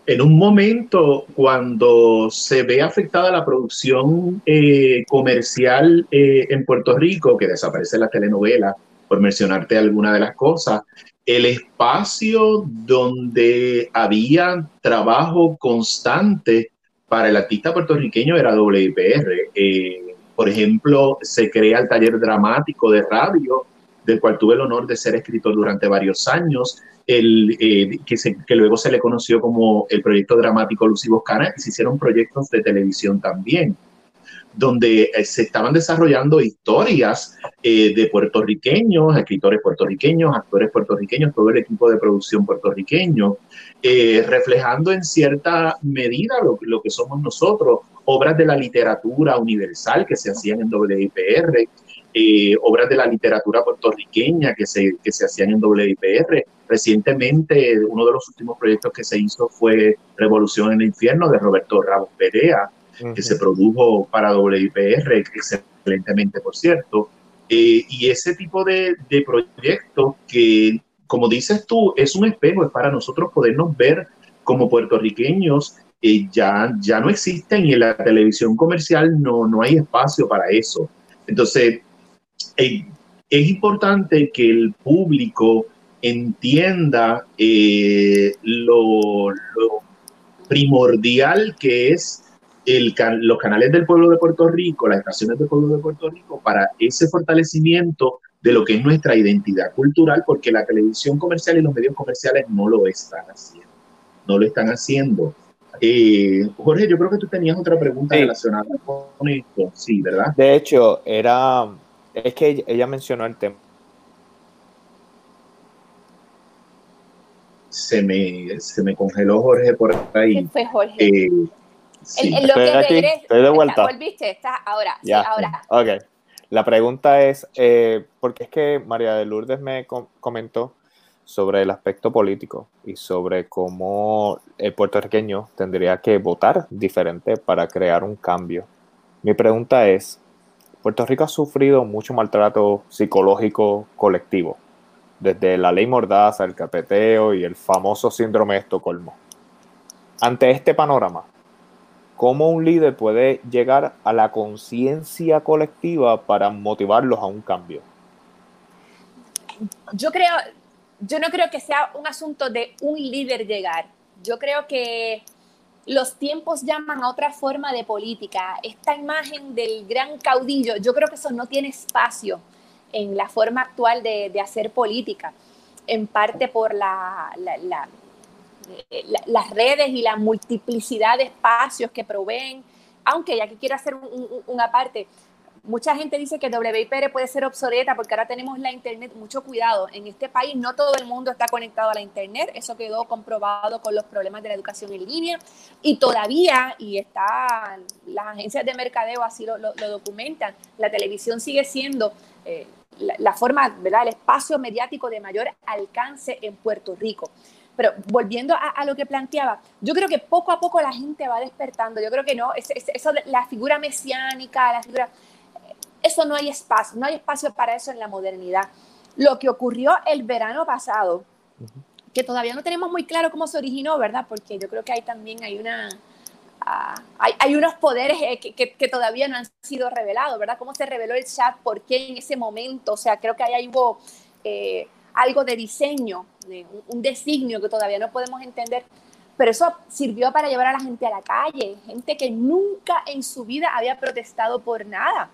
En un momento cuando se ve afectada la producción eh, comercial eh, en Puerto Rico, que desaparece la telenovela, por mencionarte alguna de las cosas, el espacio donde había trabajo constante para el artista puertorriqueño era WIPR. Eh, por ejemplo, se crea el taller dramático de radio, del cual tuve el honor de ser escritor durante varios años, el, eh, que, que, luego se le conoció como el proyecto dramático Lucy Boscana, y se hicieron proyectos de televisión también, donde eh, se estaban desarrollando historias eh, de puertorriqueños, escritores puertorriqueños, actores puertorriqueños, todo el equipo de producción puertorriqueño, reflejando en cierta medida lo, que somos nosotros, obras de la literatura universal que se hacían en WIPR, eh, obras de la literatura puertorriqueña que se, que se hacían en WIPR. Recientemente, uno de los últimos proyectos que se hizo fue Revolución en el Infierno de Roberto Ramos Perea, que se produjo para WIPR, excelentemente, por cierto. Eh, y ese tipo de, de proyectos que, como dices tú, es un espejo, es para nosotros podernos ver como puertorriqueños ya, ya no existen y en la televisión comercial no, no hay espacio para eso. Entonces, eh, es importante que el público entienda eh, lo, primordial que es el, los canales del pueblo de Puerto Rico, las estaciones del pueblo de Puerto Rico, para ese fortalecimiento de lo que es nuestra identidad cultural, porque la televisión comercial y los medios comerciales no lo están haciendo. No lo están haciendo. Eh, Jorge, yo creo que tú tenías otra pregunta relacionada con esto, sí, ¿verdad?
De hecho, era, es que ella mencionó el tema.
Se me, se me congeló Jorge por ahí.
¿Qué fue Jorge? Eh, sí. el, lo estoy, que aquí, estoy de vuelta. ¿Volviste? Está ahora. Ya. Sí, ahora.
Ok. La pregunta es, eh, porque es que María de Lourdes me comentó sobre el aspecto político y sobre cómo el puertorriqueño tendría que votar diferente para crear un cambio. Mi pregunta es, Puerto Rico ha sufrido mucho maltrato psicológico colectivo, desde la ley mordaza, el capeteo y el famoso síndrome de Estocolmo. Ante este panorama, ¿cómo un líder puede llegar a la conciencia colectiva para motivarlos a un cambio?
Yo creo, yo no creo que sea un asunto de un líder llegar. Yo creo que los tiempos llaman a otra forma de política. Esta imagen del gran caudillo, yo creo que eso no tiene espacio en la forma actual de, hacer política, en parte por la, las redes y la multiplicidad de espacios que proveen, aunque ya que quiero hacer una parte, Mucha gente dice que WIPR puede ser obsoleta porque ahora tenemos la Internet. Mucho cuidado. En este país no todo el mundo está conectado a la Internet. Eso quedó comprobado con los problemas de la educación en línea. Y todavía, y está, las agencias de mercadeo así lo, documentan, la televisión sigue siendo eh, la, forma, ¿verdad? El espacio mediático de mayor alcance en Puerto Rico. Pero volviendo a, lo que planteaba, yo creo que poco a poco la gente va despertando. Yo creo que no, eso, la figura mesiánica, la figura eso no hay espacio, no hay espacio para eso en la modernidad. Lo que ocurrió el verano pasado, que todavía no tenemos muy claro cómo se originó, ¿verdad? Porque yo creo que ahí también hay una, hay, unos poderes eh, que, todavía no han sido revelados, ¿verdad? ¿Cómo se reveló el chat? ¿Por qué en ese momento? O sea, creo que hay algo, eh, algo de diseño, un, designio que todavía no podemos entender. Pero eso sirvió para llevar a la gente a la calle, gente que nunca en su vida había protestado por nada,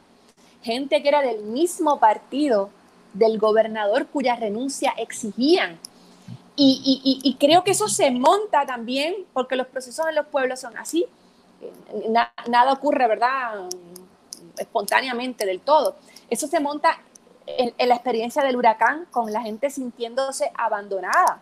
gente que era del mismo partido del gobernador cuya renuncia exigían. Y, creo que eso se monta también, porque los procesos en los pueblos son así. nada ocurre, ¿verdad? Espontáneamente del todo. Eso se monta en, la experiencia del huracán, con la gente sintiéndose abandonada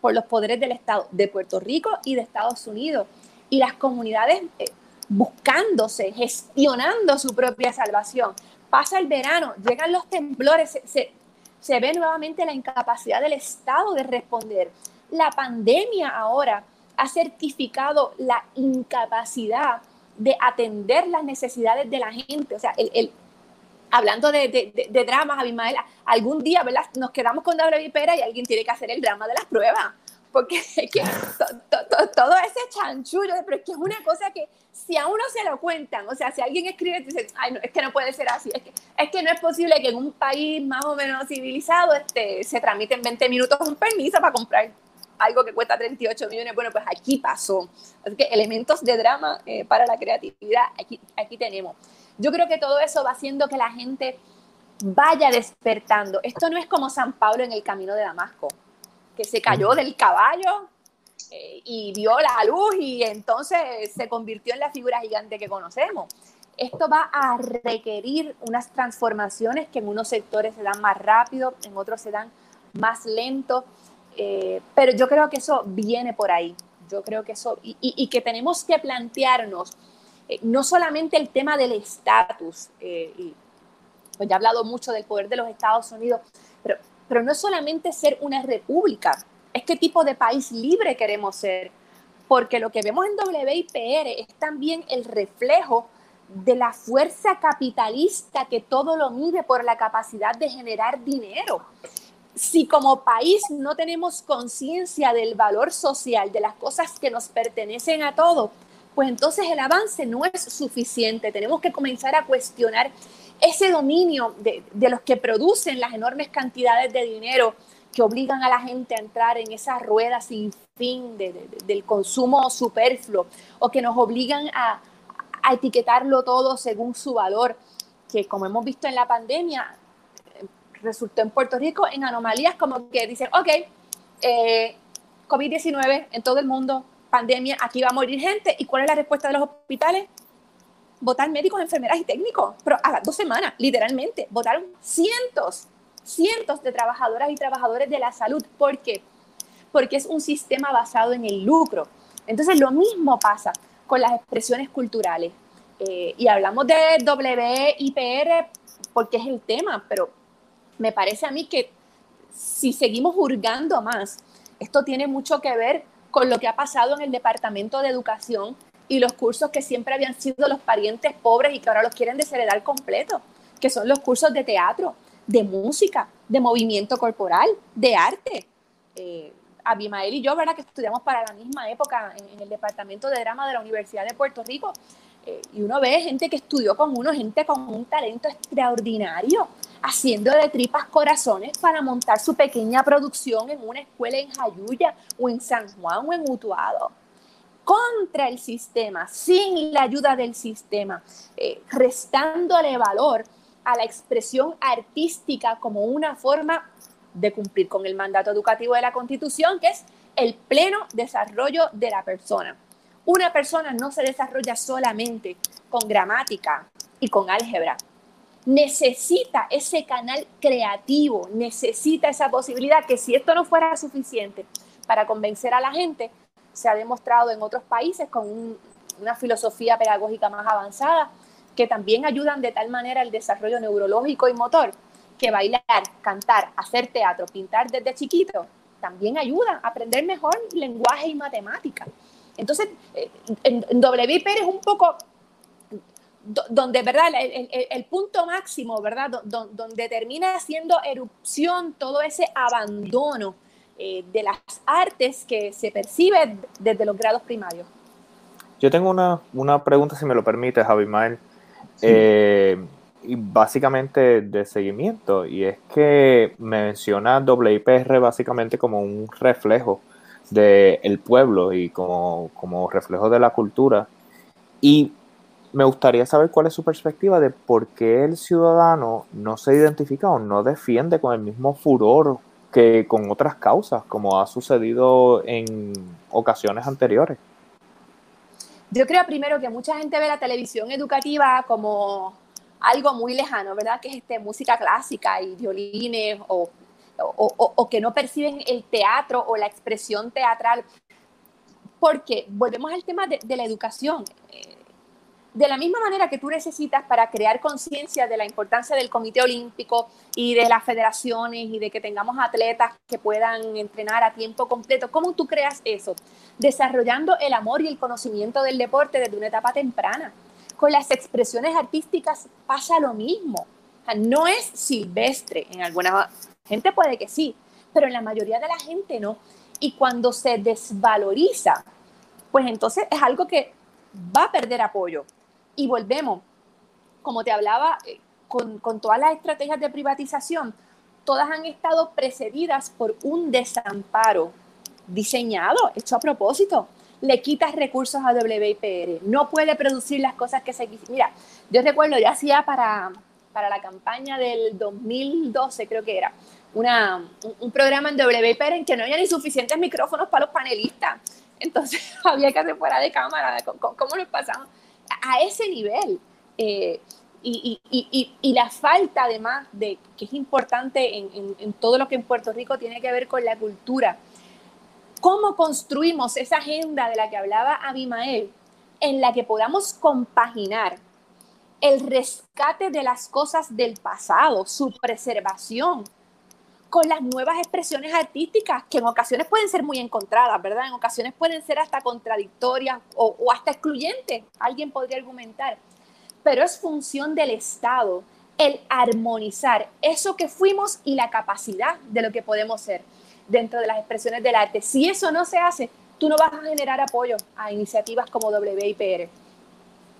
por los poderes del Estado de Puerto Rico y de Estados Unidos. Y las comunidades eh, buscándose, gestionando su propia salvación. Pasa el verano, llegan los temblores, se, se ve nuevamente la incapacidad del Estado de responder. La pandemia ahora ha certificado la incapacidad de atender las necesidades de la gente. O sea, el, hablando de, de, de, dramas, Abimael, algún día ¿verdad? nos quedamos con David Vipera y alguien tiene que hacer el drama de las pruebas porque [laughs] es que todo ese chanchullo, pero es que es una cosa que si a uno se lo cuentan, o sea, si alguien escribe dice, ay, no, es que no puede ser así, es que, es que no es posible que en un país más o menos civilizado este, se tramite en 20 minutos un permiso para comprar algo que cuesta 38 millones. Bueno, pues aquí pasó. Así que elementos de drama eh, para la creatividad, aquí, aquí tenemos. Yo creo que todo eso va haciendo que la gente vaya despertando. Esto no es como San Pablo en el camino de Damasco que se cayó del caballo eh, y vio la luz y entonces se convirtió en la figura gigante que conocemos. Esto va a requerir unas transformaciones que en unos sectores se dan más rápido, en otros se dan más lento, eh, pero yo creo que eso viene por ahí. Yo creo que eso, y, que tenemos que plantearnos eh, no solamente el tema del estatus, y pues ya he hablado mucho del poder de los Estados Unidos, pero pero no es solamente ser una república, es qué tipo de país libre queremos ser, porque lo que vemos en WIPR es también el reflejo de la fuerza capitalista que todo lo mide por la capacidad de generar dinero. Si como país no tenemos conciencia del valor social, de las cosas que nos pertenecen a todos, pues entonces el avance no es suficiente. Tenemos que comenzar a cuestionar ese dominio de, los que producen las enormes cantidades de dinero que obligan a la gente a entrar en esa rueda sin fin del consumo superfluo o que nos obligan a, etiquetarlo todo según su valor, que como hemos visto en la pandemia, resultó en Puerto Rico en anomalías como que dicen, ok, eh, COVID-19 en todo el mundo, pandemia, aquí va a morir gente. ¿Y cuál es la respuesta de los hospitales? votar médicos, enfermeras y técnicos, pero a las dos semanas, literalmente, votaron cientos, cientos de trabajadoras y trabajadores de la salud. ¿Por qué? Porque es un sistema basado en el lucro. Entonces lo mismo pasa con las expresiones culturales. Eh, y hablamos de WIPR porque es el tema, pero me parece a mí que si seguimos hurgando más, esto tiene mucho que ver con lo que ha pasado en el Departamento de Educación y los cursos que siempre habían sido los parientes pobres y que ahora los quieren desheredar completo, que son los cursos de teatro, de música, de movimiento corporal, de arte. Eh, Abimael y yo, ¿verdad? Que estudiamos para la misma época en, el Departamento de Drama de la Universidad de Puerto Rico. Eh, y uno ve gente que estudió con uno, gente con un talento extraordinario, haciendo de tripas corazones para montar su pequeña producción en una escuela en Jayuya o en San Juan o en Utuado contra el sistema, sin la ayuda del sistema, eh, restándole valor a la expresión artística como una forma de cumplir con el mandato educativo de la Constitución, que es el pleno desarrollo de la persona. Una persona no se desarrolla solamente con gramática y con álgebra. Necesita ese canal creativo, necesita esa posibilidad que si esto no fuera suficiente para convencer a la gente, se ha demostrado en otros países con una filosofía pedagógica más avanzada, que también ayudan de tal manera el desarrollo neurológico y motor, que bailar, cantar, hacer teatro, pintar desde chiquito, también ayuda a aprender mejor lenguaje y matemática. Entonces, eh, en, WIPR es un poco donde, ¿verdad? El, punto máximo, ¿verdad? donde termina siendo erupción todo ese abandono eh, de las artes que se percibe desde los grados primarios.
Yo tengo una, una pregunta, si me lo permite, Javi Mael. Eh, y básicamente de seguimiento, y es que menciona WIPR básicamente como un reflejo del pueblo y como, como reflejo de la cultura. Y me gustaría saber cuál es su perspectiva de por qué el ciudadano no se identifica o no defiende con el mismo furor que con otras causas, como ha sucedido en ocasiones anteriores.
Yo creo primero que mucha gente ve la televisión educativa como algo muy lejano, ¿verdad? Que es este, música clásica y violines o, o, que no perciben el teatro o la expresión teatral. Porque volvemos al tema de, de la educación. De la misma manera que tú necesitas para crear conciencia de la importancia del Comité Olímpico y de las federaciones y de que tengamos atletas que puedan entrenar a tiempo completo, ¿cómo tú creas eso? Desarrollando el amor y el conocimiento del deporte desde una etapa temprana. Con las expresiones artísticas pasa lo mismo. no es silvestre, en alguna gente puede que sí, pero en la mayoría de la gente no. Y cuando se desvaloriza, pues entonces es algo que va a perder apoyo. Y volvemos, como te hablaba, eh, con, con todas las estrategias de privatización, todas han estado precedidas por un desamparo diseñado, hecho a propósito. Le quitas recursos a WIPR, no puede producir las cosas que se Mira, yo recuerdo, yo hacía para, para la campaña del 2012, creo que era, una, un, programa en WIPR en que no había ni suficientes micrófonos para los panelistas. Entonces [laughs] había que hacer fuera de cámara. ¿Cómo, cómo nos pasamos? A ese nivel. Eh, y, la falta además de, que es importante en, en, todo lo que en Puerto Rico tiene que ver con la cultura, cómo construimos esa agenda de la que hablaba Abimael, en la que podamos compaginar el rescate de las cosas del pasado, su preservación, con las nuevas expresiones artísticas, que en ocasiones pueden ser muy encontradas, ¿verdad? En ocasiones pueden ser hasta contradictorias o, hasta excluyentes, alguien podría argumentar, pero es función del Estado el armonizar eso que fuimos y la capacidad de lo que podemos ser dentro de las expresiones del arte. Si eso no se hace, tú no vas a generar apoyo a iniciativas como WIPR.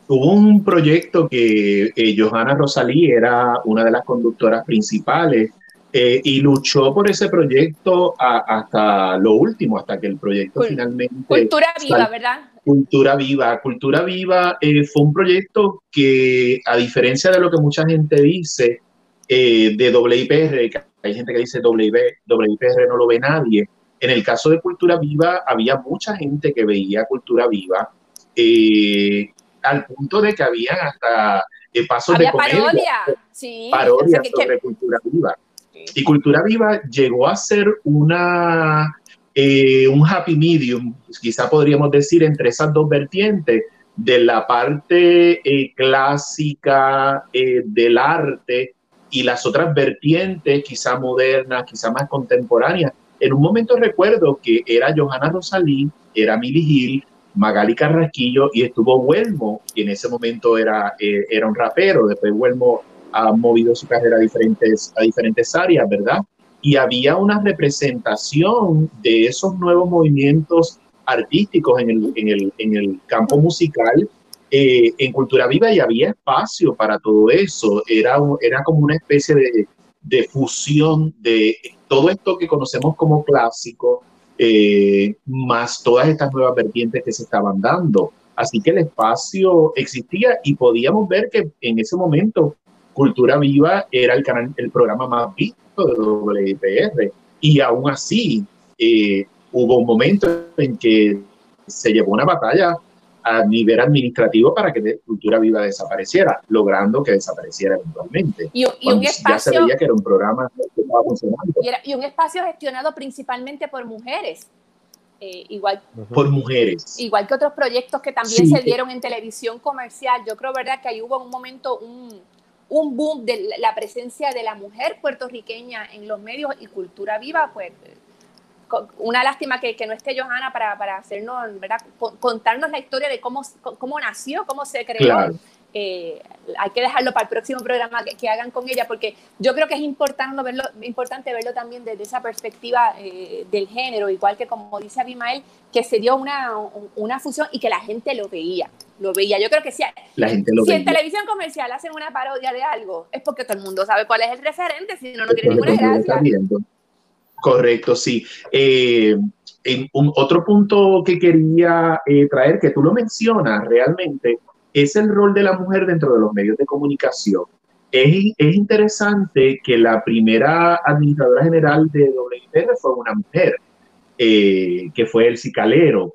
Hubo un proyecto que eh, Johanna Rosalí era una de las conductoras principales eh, y luchó por ese proyecto hasta lo último, hasta que el proyecto finalmente...
Cultura Viva, ¿verdad?
Cultura Viva. Cultura Viva eh, fue un proyecto que, a diferencia de lo que mucha gente dice eh, de WIPR, hay gente que dice WIPR no lo ve nadie, en el caso de Cultura Viva había mucha gente que veía Cultura Viva al punto de que había hasta pasos de comedia, parodia, sí, parodias sobre Cultura Viva. Y Cultura Viva llegó a ser una, eh, un happy medium, quizá podríamos decir, entre esas dos vertientes, de la parte eh, clásica eh, del arte y las otras vertientes, quizá modernas, quizá más contemporáneas. En un momento recuerdo que era Johanna Rosalí, era Milly Hill, Magali Carrasquillo y estuvo Huelmo, que en ese momento era, era un rapero. Después Huelmo ha movido su carrera a diferentes, a diferentes áreas, ¿verdad? Y había una representación de esos nuevos movimientos artísticos en el, en el, en el campo musical eh, en Cultura Viva y había espacio para todo eso. Era, era como una especie de, de fusión de todo esto que conocemos como clásico, eh, más todas estas nuevas vertientes que se estaban dando. Así que el espacio existía y podíamos ver que en ese momento Cultura Viva era el canal, el programa más visto de WIPR. Y aún así, eh, hubo un momento en que se llevó una batalla a nivel administrativo para que Cultura Viva desapareciera, logrando que desapareciera eventualmente.
Y, un espacio, ya
se veía que era un programa que estaba funcionando.
Y, un espacio gestionado principalmente por mujeres. Eh, igual
por mujeres
igual que otros proyectos que también se dieron en televisión comercial yo creo verdad que ahí hubo un momento un, un boom de la presencia de la mujer puertorriqueña en los medios y cultura viva, pues una lástima que, que no esté Johanna para, para hacernos, ¿verdad? contarnos la historia de cómo, cómo nació, cómo se creó. Eh, hay que dejarlo para el próximo programa que, hagan con ella, porque yo creo que es importante verlo, importante verlo también desde esa perspectiva eh, del género, igual que como dice Abimael, que se dio una, una fusión y que la gente lo veía, lo veía. Yo creo que si,
la gente
si en televisión comercial hacen una parodia de algo, es porque todo el mundo sabe cuál es el referente, si no, no tiene ninguna gracia.
Correcto, sí. Eh, en un, otro punto que quería traer, que tú lo mencionas realmente, es el rol de la mujer dentro de los medios de comunicación. Es, es interesante que la primera administradora general de WIPR fue una mujer, eh, que fue el Cicalero.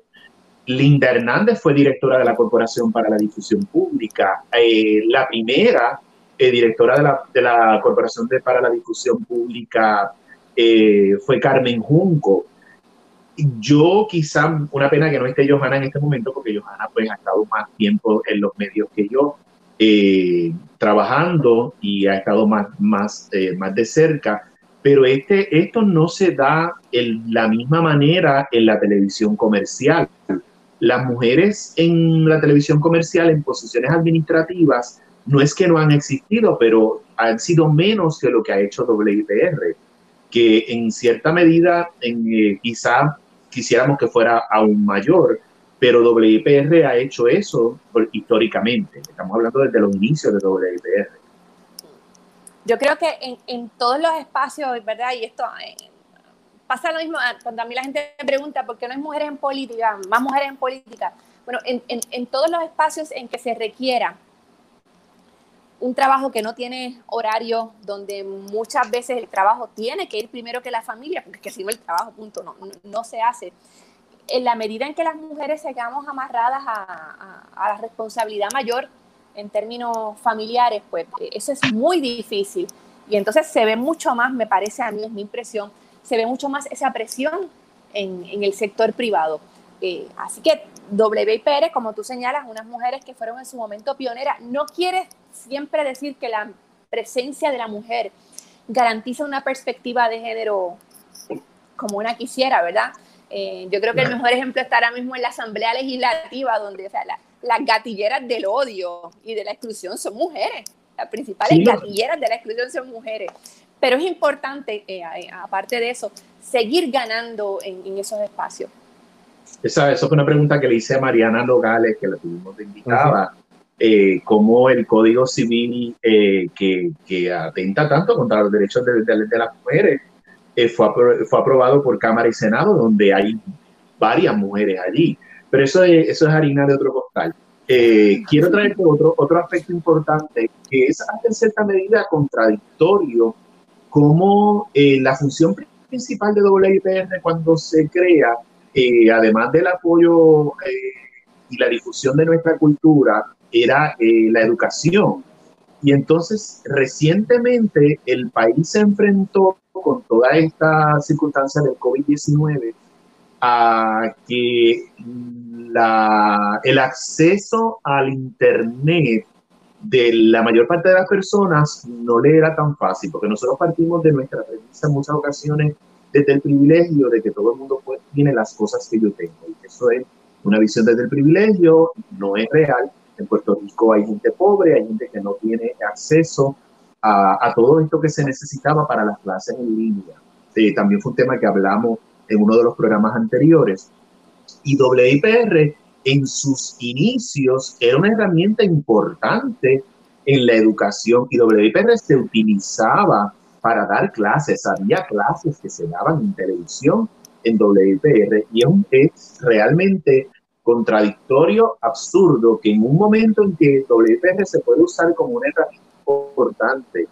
Linda Hernández fue directora de la Corporación para la Difusión Pública. Eh, la primera eh, directora de la, de la Corporación para la Difusión Pública fue Carmen Junco yo quizá, una pena que no esté Johanna en este momento, porque Johanna pues ha estado más tiempo en los medios que yo, eh, trabajando y ha estado más, más, eh, más de cerca, pero este, esto no se da de la misma manera en la televisión comercial. Las mujeres en la televisión comercial en posiciones administrativas no es que no han existido, pero han sido menos que lo que ha hecho WIPR, que en cierta medida en, eh, quizá quisiéramos que fuera aún mayor, pero WIPR ha hecho eso históricamente. Estamos hablando desde los inicios de WIPR.
Yo creo que en, en todos los espacios, ¿verdad? Y esto eh, pasa lo mismo ah, cuando a mí la gente me pregunta por qué no hay mujeres en política, más mujeres en política. Bueno, en, en, en todos los espacios en que se requiera un trabajo que no tiene horario, donde muchas veces el trabajo tiene que ir primero que la familia, porque si no el trabajo, punto, no, no, se hace. En la medida en que las mujeres se quedamos amarradas a, a, la responsabilidad mayor en términos familiares, pues eso es muy difícil. Y entonces se ve mucho más, me parece a mí, es mi impresión, se ve mucho más esa presión en, en el sector privado. Eh, así que WIPR, como tú señalas, unas mujeres que fueron en su momento pioneras, no quiere siempre decir que la presencia de la mujer garantiza una perspectiva de género como una quisiera, ¿verdad? Eh, yo creo que el mejor ejemplo está ahora mismo en la Asamblea Legislativa, donde las gatilleras del odio y de la exclusión son mujeres. Las principales gatilleras de la exclusión son mujeres. Pero es importante, eh, aparte de eso, seguir ganando en esos espacios.
Esa, eso fue una pregunta que le hice a Mariana Nogales, que la tuvimos de invitada, eh, cómo el Código Civil eh, que, que, atenta tanto contra los derechos de, de, las mujeres eh, fue, fue aprobado por Cámara y Senado, donde hay varias mujeres allí. Pero eso es, eso es harina de otro costal. quiero traerte otro, otro aspecto importante, que es hasta en cierta medida contradictorio, como la función principal de WIPR cuando se crea además del apoyo eh, y la difusión de nuestra cultura, era eh, la educación. Y entonces, recientemente, el país se enfrentó con toda esta circunstancia del COVID-19 a que la, el acceso al Internet de la mayor parte de las personas no le era tan fácil, porque nosotros partimos de nuestra premisa en muchas ocasiones desde el privilegio de que todo el mundo tiene las cosas que yo tengo. Y eso es una visión desde el privilegio, no es real. En Puerto Rico hay gente pobre, hay gente que no tiene acceso a, todo esto que se necesitaba para las clases en línea. Eh, también fue un tema que hablamos en uno de los programas anteriores. Y WIPR en sus inicios era una herramienta importante en la educación y WIPR se utilizaba para dar clases. Había clases que se daban en televisión en WIPR y es realmente contradictorio, absurdo, que en un momento en que WIPR se puede usar como una herramienta importante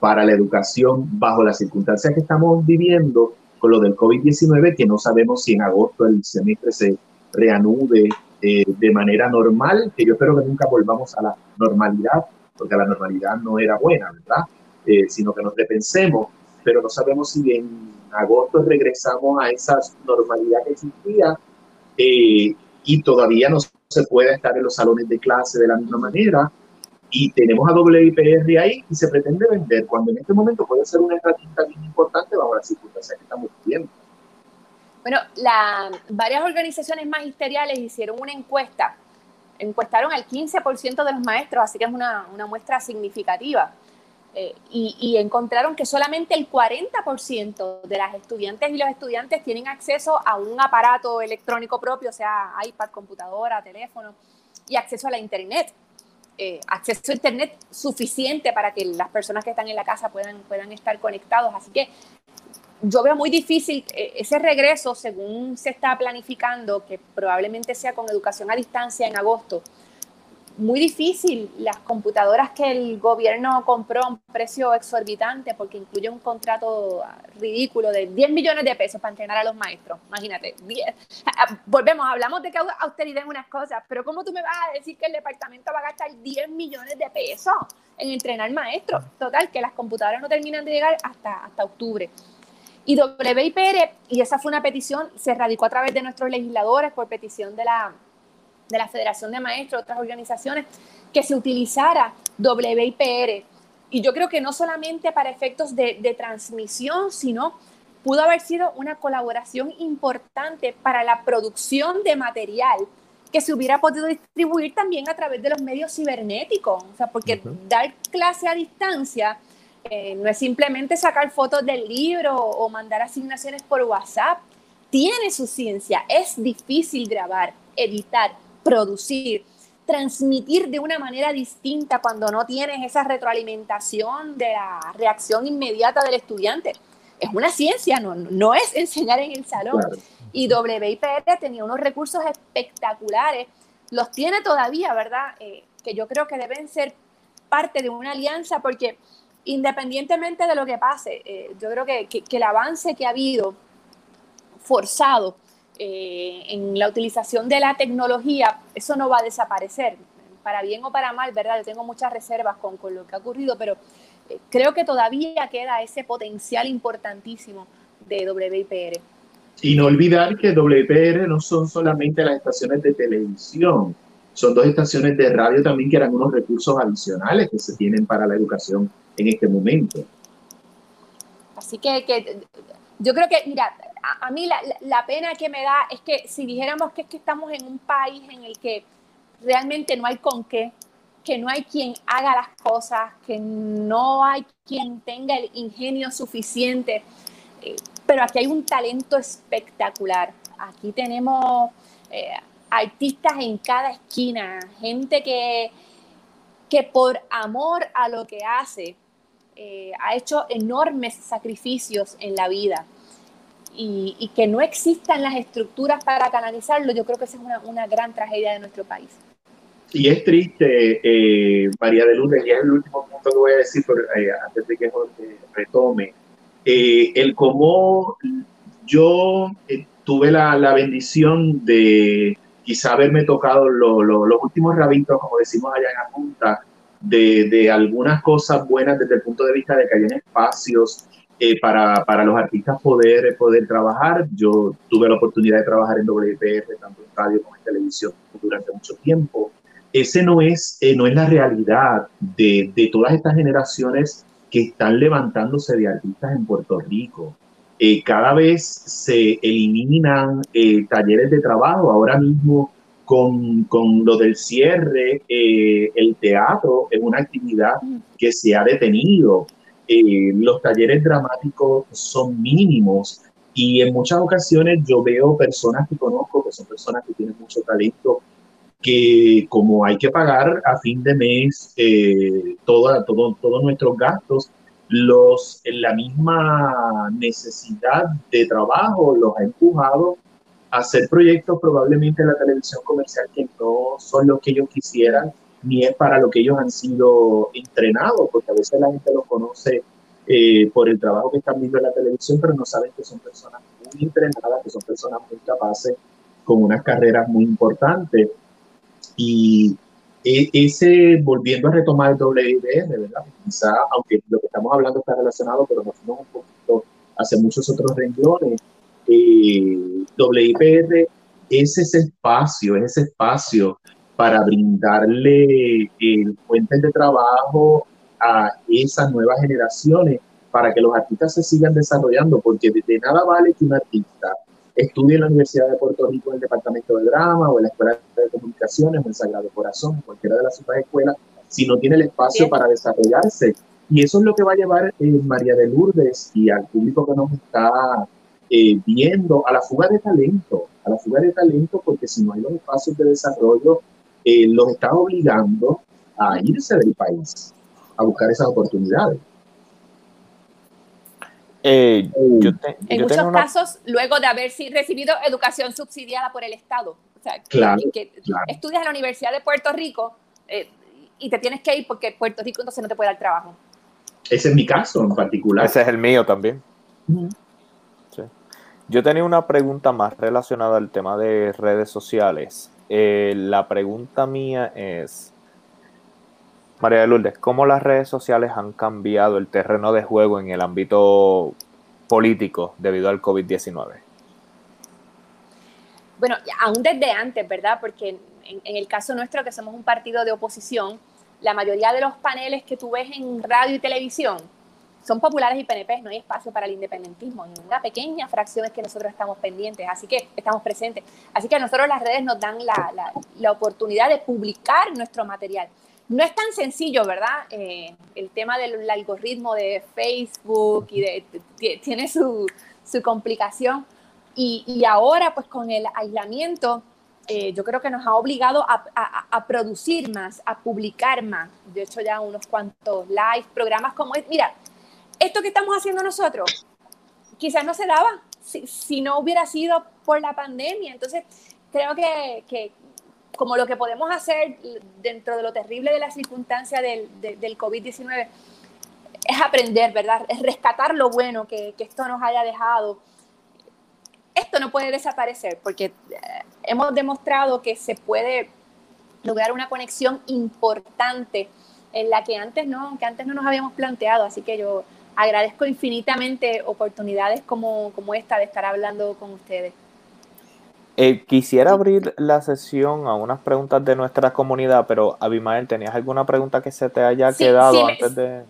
para la educación bajo las circunstancias que estamos viviendo con lo del COVID-19, que no sabemos si en agosto el semestre se reanude eh, de manera normal, que yo espero que nunca volvamos a la normalidad, porque la normalidad no era buena, ¿verdad? Eh, sino que nos repensemos, pero no sabemos si en agosto regresamos a esa normalidad que existía eh, y todavía no se puede estar en los salones de clase de la misma manera y tenemos a WIPR ahí y se pretende vender cuando en este momento puede ser una herramienta bien importante bajo las circunstancias que estamos viviendo.
Bueno, la, varias organizaciones magisteriales hicieron una encuesta encuestaron al 15% de los maestros, así que es una, muestra significativa. Eh, y, encontraron que solamente el 40% de las estudiantes y los estudiantes tienen acceso a un aparato electrónico propio, sea, iPad, computadora, teléfono, y acceso a la Internet. Eh, acceso a Internet suficiente para que las personas que están en la casa puedan, puedan estar conectados. Así que yo veo muy difícil eh, ese regreso, según se está planificando, que probablemente sea con educación a distancia en agosto. Muy difícil las computadoras que el gobierno compró a un precio exorbitante porque incluye un contrato ridículo de 10 millones de pesos para entrenar a los maestros. Imagínate, volvemos, hablamos de que austeridad en unas cosas, pero ¿cómo tú me vas a decir que el departamento va a gastar 10 millones de pesos en entrenar maestros? Total, que las computadoras no terminan de llegar hasta, hasta octubre. Y WIPR, y esa fue una petición, se radicó a través de nuestros legisladores por petición de la, de la Federación de Maestros, otras organizaciones, que se utilizara WIPR. Y yo creo que no solamente para efectos de, de transmisión, sino pudo haber sido una colaboración importante para la producción de material que se hubiera podido distribuir también a través de los medios cibernéticos. O sea, porque dar clase a distancia eh, no es simplemente sacar fotos del libro o mandar asignaciones por WhatsApp. Tiene su ciencia. Es difícil grabar, editar, producir, transmitir de una manera distinta cuando no tienes esa retroalimentación de la reacción inmediata del estudiante. Es una ciencia, no, no es enseñar en el salón. Y WIPR tenía unos recursos espectaculares, los tiene todavía, ¿verdad? Eh, que yo creo que deben ser parte de una alianza porque independientemente de lo que pase, eh, yo creo que, el avance que ha habido forzado eh, en la utilización de la tecnología, eso no va a desaparecer, para bien o para mal, ¿verdad? Yo tengo muchas reservas con, lo que ha ocurrido, pero eh, creo que todavía queda ese potencial importantísimo de WIPR.
Y no olvidar que WIPR no son solamente las estaciones de televisión, son dos estaciones de radio también que eran unos recursos adicionales que se tienen para la educación en este momento.
Así que, yo creo que, mira, a, mí la, pena que me da es que si dijéramos que es que estamos en un país en el que realmente no hay con qué, que no hay quien haga las cosas, que no hay quien tenga el ingenio suficiente, eh, pero aquí hay un talento espectacular. Aquí tenemos eh, artistas en cada esquina, gente que, que por amor a lo que hace, eh, ha hecho enormes sacrificios en la vida y, que no existan las estructuras para canalizarlo, yo creo que esa es una, gran tragedia de nuestro país.
Y es triste, eh, María de Lourdes, y es el último punto que voy a decir eh, antes de que Jorge retome, el cómo yo tuve la, la, bendición de quizá haberme tocado los últimos rabitos, como decimos allá en la Junta, de, algunas cosas buenas desde el punto de vista de que hayan espacios eh, para, para, los artistas poder, poder trabajar. Yo tuve la oportunidad de trabajar en WPR, tanto en radio como en televisión, durante mucho tiempo. Ese no es, eh, no es la realidad de, de, todas estas generaciones que están levantándose de artistas en Puerto Rico. Eh, cada vez se eliminan talleres de trabajo. Ahora mismo con, con lo del cierre, eh, el teatro es una actividad que se ha detenido. Eh, los talleres dramáticos son mínimos y en muchas ocasiones yo veo personas que conozco, que son personas que tienen mucho talento, que como hay que pagar a fin de mes eh, todo, todos nuestros gastos, los, la misma necesidad de trabajo los ha empujado hacer proyectos probablemente en la televisión comercial que no son lo que ellos quisieran, ni es para lo que ellos han sido entrenados, porque a veces la gente los conoce eh, por el trabajo que están viendo en la televisión, pero no saben que son personas muy entrenadas, que son personas muy capaces, con unas carreras muy importantes. Y e, ese, volviendo a retomar el WIBR, ¿verdad? Quizá, aunque lo que estamos hablando está relacionado, pero nos fuimos un poquito hace muchos otros renglones, eh, WIPR es ese espacio, es ese espacio para brindarle el fuentes de trabajo a esas nuevas generaciones para que los artistas se sigan desarrollando, porque de, nada vale que un artista estudie en la Universidad de Puerto Rico en el Departamento de Drama o en la Escuela de Comunicaciones o en Sagrado Corazón, cualquiera de las otras escuelas, si no tiene el espacio para desarrollarse. Y eso es lo que va a llevar eh, María de Lourdes y al público que nos está eh, viendo a la fuga de talento, a la fuga de talento, porque si no hay los espacios de desarrollo, eh, los está obligando a irse del país, a buscar esas oportunidades.
Eh, en muchos casos, luego de haber recibido educación subsidiada por el Estado. O sea, que, estudias en la Universidad de Puerto Rico eh, y te tienes que ir porque Puerto Rico entonces no te puede dar trabajo.
Ese es mi caso en particular.
Ese es el mío también. Yo tenía una pregunta más relacionada al tema de redes sociales. Eh, la pregunta mía es, María de Lourdes, ¿cómo las redes sociales han cambiado el terreno de juego en el ámbito político debido al COVID-19?
Bueno, aún desde antes, ¿verdad? Porque en, en, el caso nuestro, que somos un partido de oposición, la mayoría de los paneles que tú ves en radio y televisión son populares y PNP, no hay espacio para el independentismo, en una pequeña fracción es que nosotros estamos pendientes, así que estamos presentes. Así que a nosotros las redes nos dan la, la, oportunidad de publicar nuestro material. No es tan sencillo, ¿verdad? Eh, el tema del algoritmo de Facebook y de, tiene su, su complicación. Y, y, ahora, pues con el aislamiento, eh, yo creo que nos ha obligado a, a, a, producir más, a publicar más. De hecho, ya unos cuantos live, programas como es. Mira, esto que estamos haciendo nosotros quizás no se daba si, no hubiera sido por la pandemia. Entonces, creo que, como lo que podemos hacer dentro de lo terrible de la circunstancia del, del COVID-19 es aprender, ¿verdad? Es rescatar lo bueno que, que, esto nos haya dejado. Esto no puede desaparecer porque eh, hemos demostrado que se puede lograr una conexión importante en la que antes no, que antes no nos habíamos planteado. Así que yo agradezco infinitamente oportunidades como, como esta de estar hablando con ustedes.
Eh, quisiera abrir la sesión a unas preguntas de nuestra comunidad, pero Abimael, ¿tenías alguna pregunta que se te haya quedado antes de...?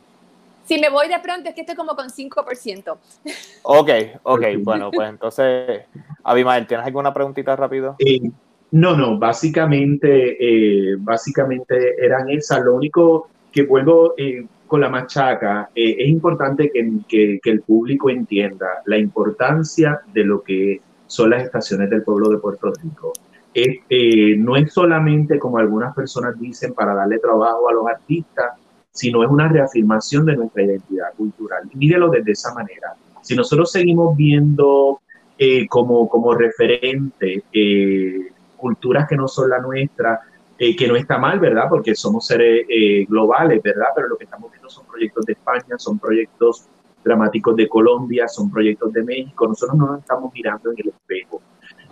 Si me voy de pronto es que estoy como con 5%. [laughs]
Ok, ok, bueno, pues entonces, Abimael, ¿tienes alguna preguntita rápido?
Eh, no, no, básicamente, eh, básicamente eran esas. Lo único que vuelvo, con la machaca, eh, es importante que, el público entienda la importancia de lo que son las estaciones del pueblo de Puerto Rico. Eh, no es solamente, como algunas personas dicen, para darle trabajo a los artistas, sino es una reafirmación de nuestra identidad cultural. mírelo desde esa manera. Si nosotros seguimos viendo eh, como, como referente culturas que no son la nuestra, eh, que no está mal, ¿verdad? Porque somos seres eh, globales, ¿verdad? Pero lo que estamos viendo son proyectos de España, son proyectos dramáticos de Colombia, son proyectos de México. Nosotros no nos estamos mirando en el espejo.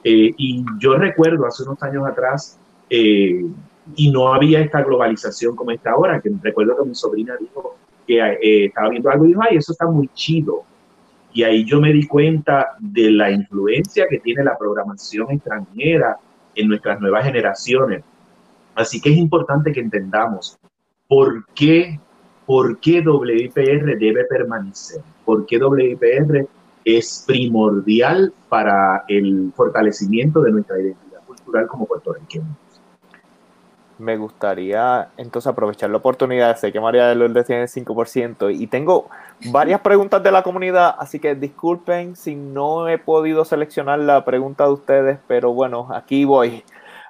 Eh, y yo recuerdo hace unos años atrás, y no había esta globalización como está ahora, que recuerdo que mi sobrina dijo que estaba viendo algo y dijo, ay, eso está muy chido. Y ahí yo me di cuenta de la influencia que tiene la programación extranjera en nuestras nuevas generaciones Así que es importante que entendamos por qué, por qué WIPR debe permanecer, por qué WIPR es primordial para el fortalecimiento de nuestra identidad cultural como puertorriqueños.
Me gustaría entonces aprovechar la oportunidad. Sé que María de Lourdes tiene 5% y tengo varias preguntas de la comunidad, así que disculpen si no he podido seleccionar la pregunta de ustedes, pero bueno, aquí voy.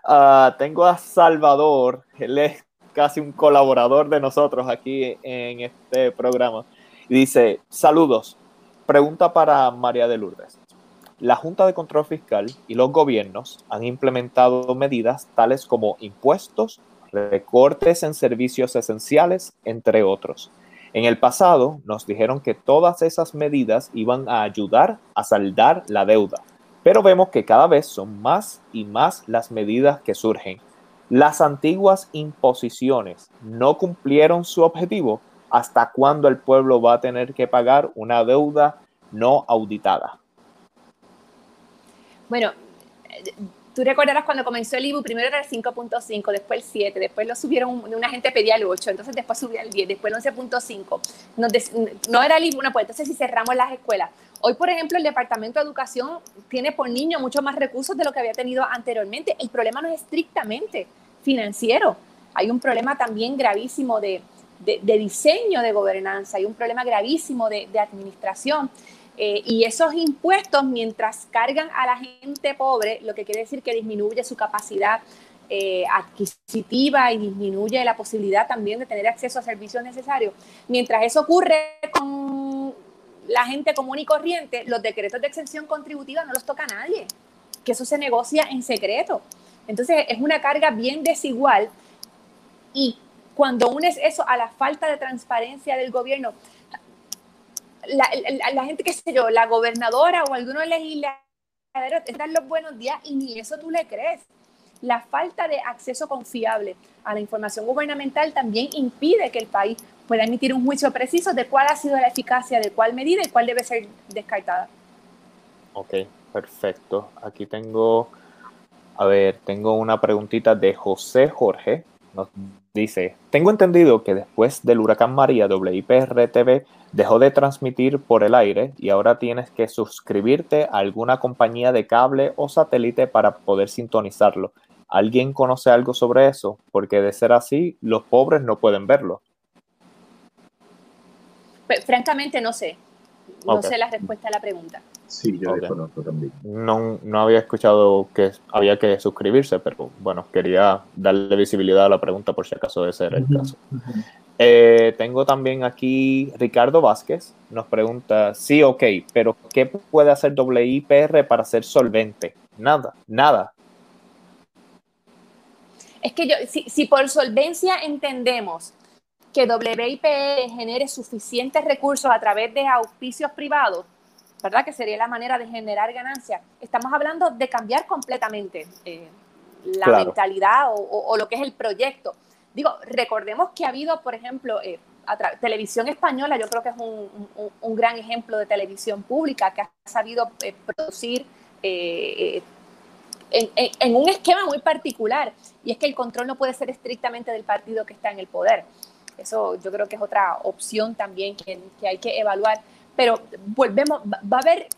Ah, tengo a Salvador, él es casi un colaborador de nosotros aquí en este programa. Dice, saludos, pregunta para María de Lourdes. La Junta de Control Fiscal y los gobiernos han implementado medidas tales como impuestos, recortes en servicios esenciales, entre otros. En el pasado nos dijeron que todas esas medidas iban a ayudar a saldar la deuda pero vemos que cada vez son más y más las medidas que surgen. Las antiguas imposiciones no cumplieron su objetivo. ¿Hasta cuándo el pueblo va a tener que pagar una deuda no auditada?
Bueno, tú recordarás cuando comenzó el IBU, primero era el 5.5, después el 7, después lo subieron, una gente pedía el 8, entonces después subía el 10, después el 11.5. No era el IBU, entonces si cerramos las escuelas. Hoy, por ejemplo, el Departamento de Educación tiene por niño mucho más recursos de lo que había tenido anteriormente. El problema no es estrictamente financiero, hay un problema también gravísimo de, de, diseño de gobernanza, hay un problema gravísimo de, administración. Eh, y esos impuestos, mientras cargan a la gente pobre, lo que quiere decir que disminuye su capacidad eh, adquisitiva y disminuye la posibilidad también de tener acceso a servicios necesarios. Mientras eso ocurre con la gente común y corriente, los decretos de exención contributiva no los toca nadie, que eso se negocia en secreto. Entonces es una carga bien desigual y cuando unes eso a la falta de transparencia del gobierno, la, gente, qué sé yo, la gobernadora o algunos legisladores te dan los buenos días y ni eso tú le crees. La falta de acceso confiable a la información gubernamental también impide que el país pueda emitir un juicio preciso de cuál ha sido la eficacia de cuál medida y cuál debe ser descartada.
Ok, perfecto. Aquí tengo, a ver, tengo una preguntita de José Jorge. Nos dice, tengo entendido que después del huracán María, WIPR-TV dejó de transmitir por el aire y ahora tienes que suscribirte a alguna compañía de cable o satélite para poder sintonizarlo. ¿Alguien conoce algo sobre eso? Porque de ser así, los pobres no pueden verlo.
Pues, francamente, no sé. No sé la respuesta a la pregunta.
Sí, yo desconozco también.
No, no había escuchado que había que suscribirse, pero bueno, quería darle visibilidad a la pregunta por si acaso de ser el caso. Eh, tengo también aquí Ricardo Vázquez, nos pregunta, sí, ok, pero ¿qué puede hacer WIPR para ser solvente? Nada, nada.
Es que yo, si, si por solvencia entendemos que WIPR genere suficientes recursos a través de auspicios privados, ¿verdad? Que sería la manera de generar ganancias. Estamos hablando de cambiar completamente eh, la mentalidad o, lo que es el proyecto. Digo, recordemos que ha habido, por ejemplo, eh, televisión española, yo creo que es un, gran ejemplo de televisión pública que ha sabido eh, producir en, un esquema muy particular, y es que el control no puede ser estrictamente del partido que está en el poder. Eso yo creo que es otra opción también que, hay que evaluar. Pero volvemos, va a haber,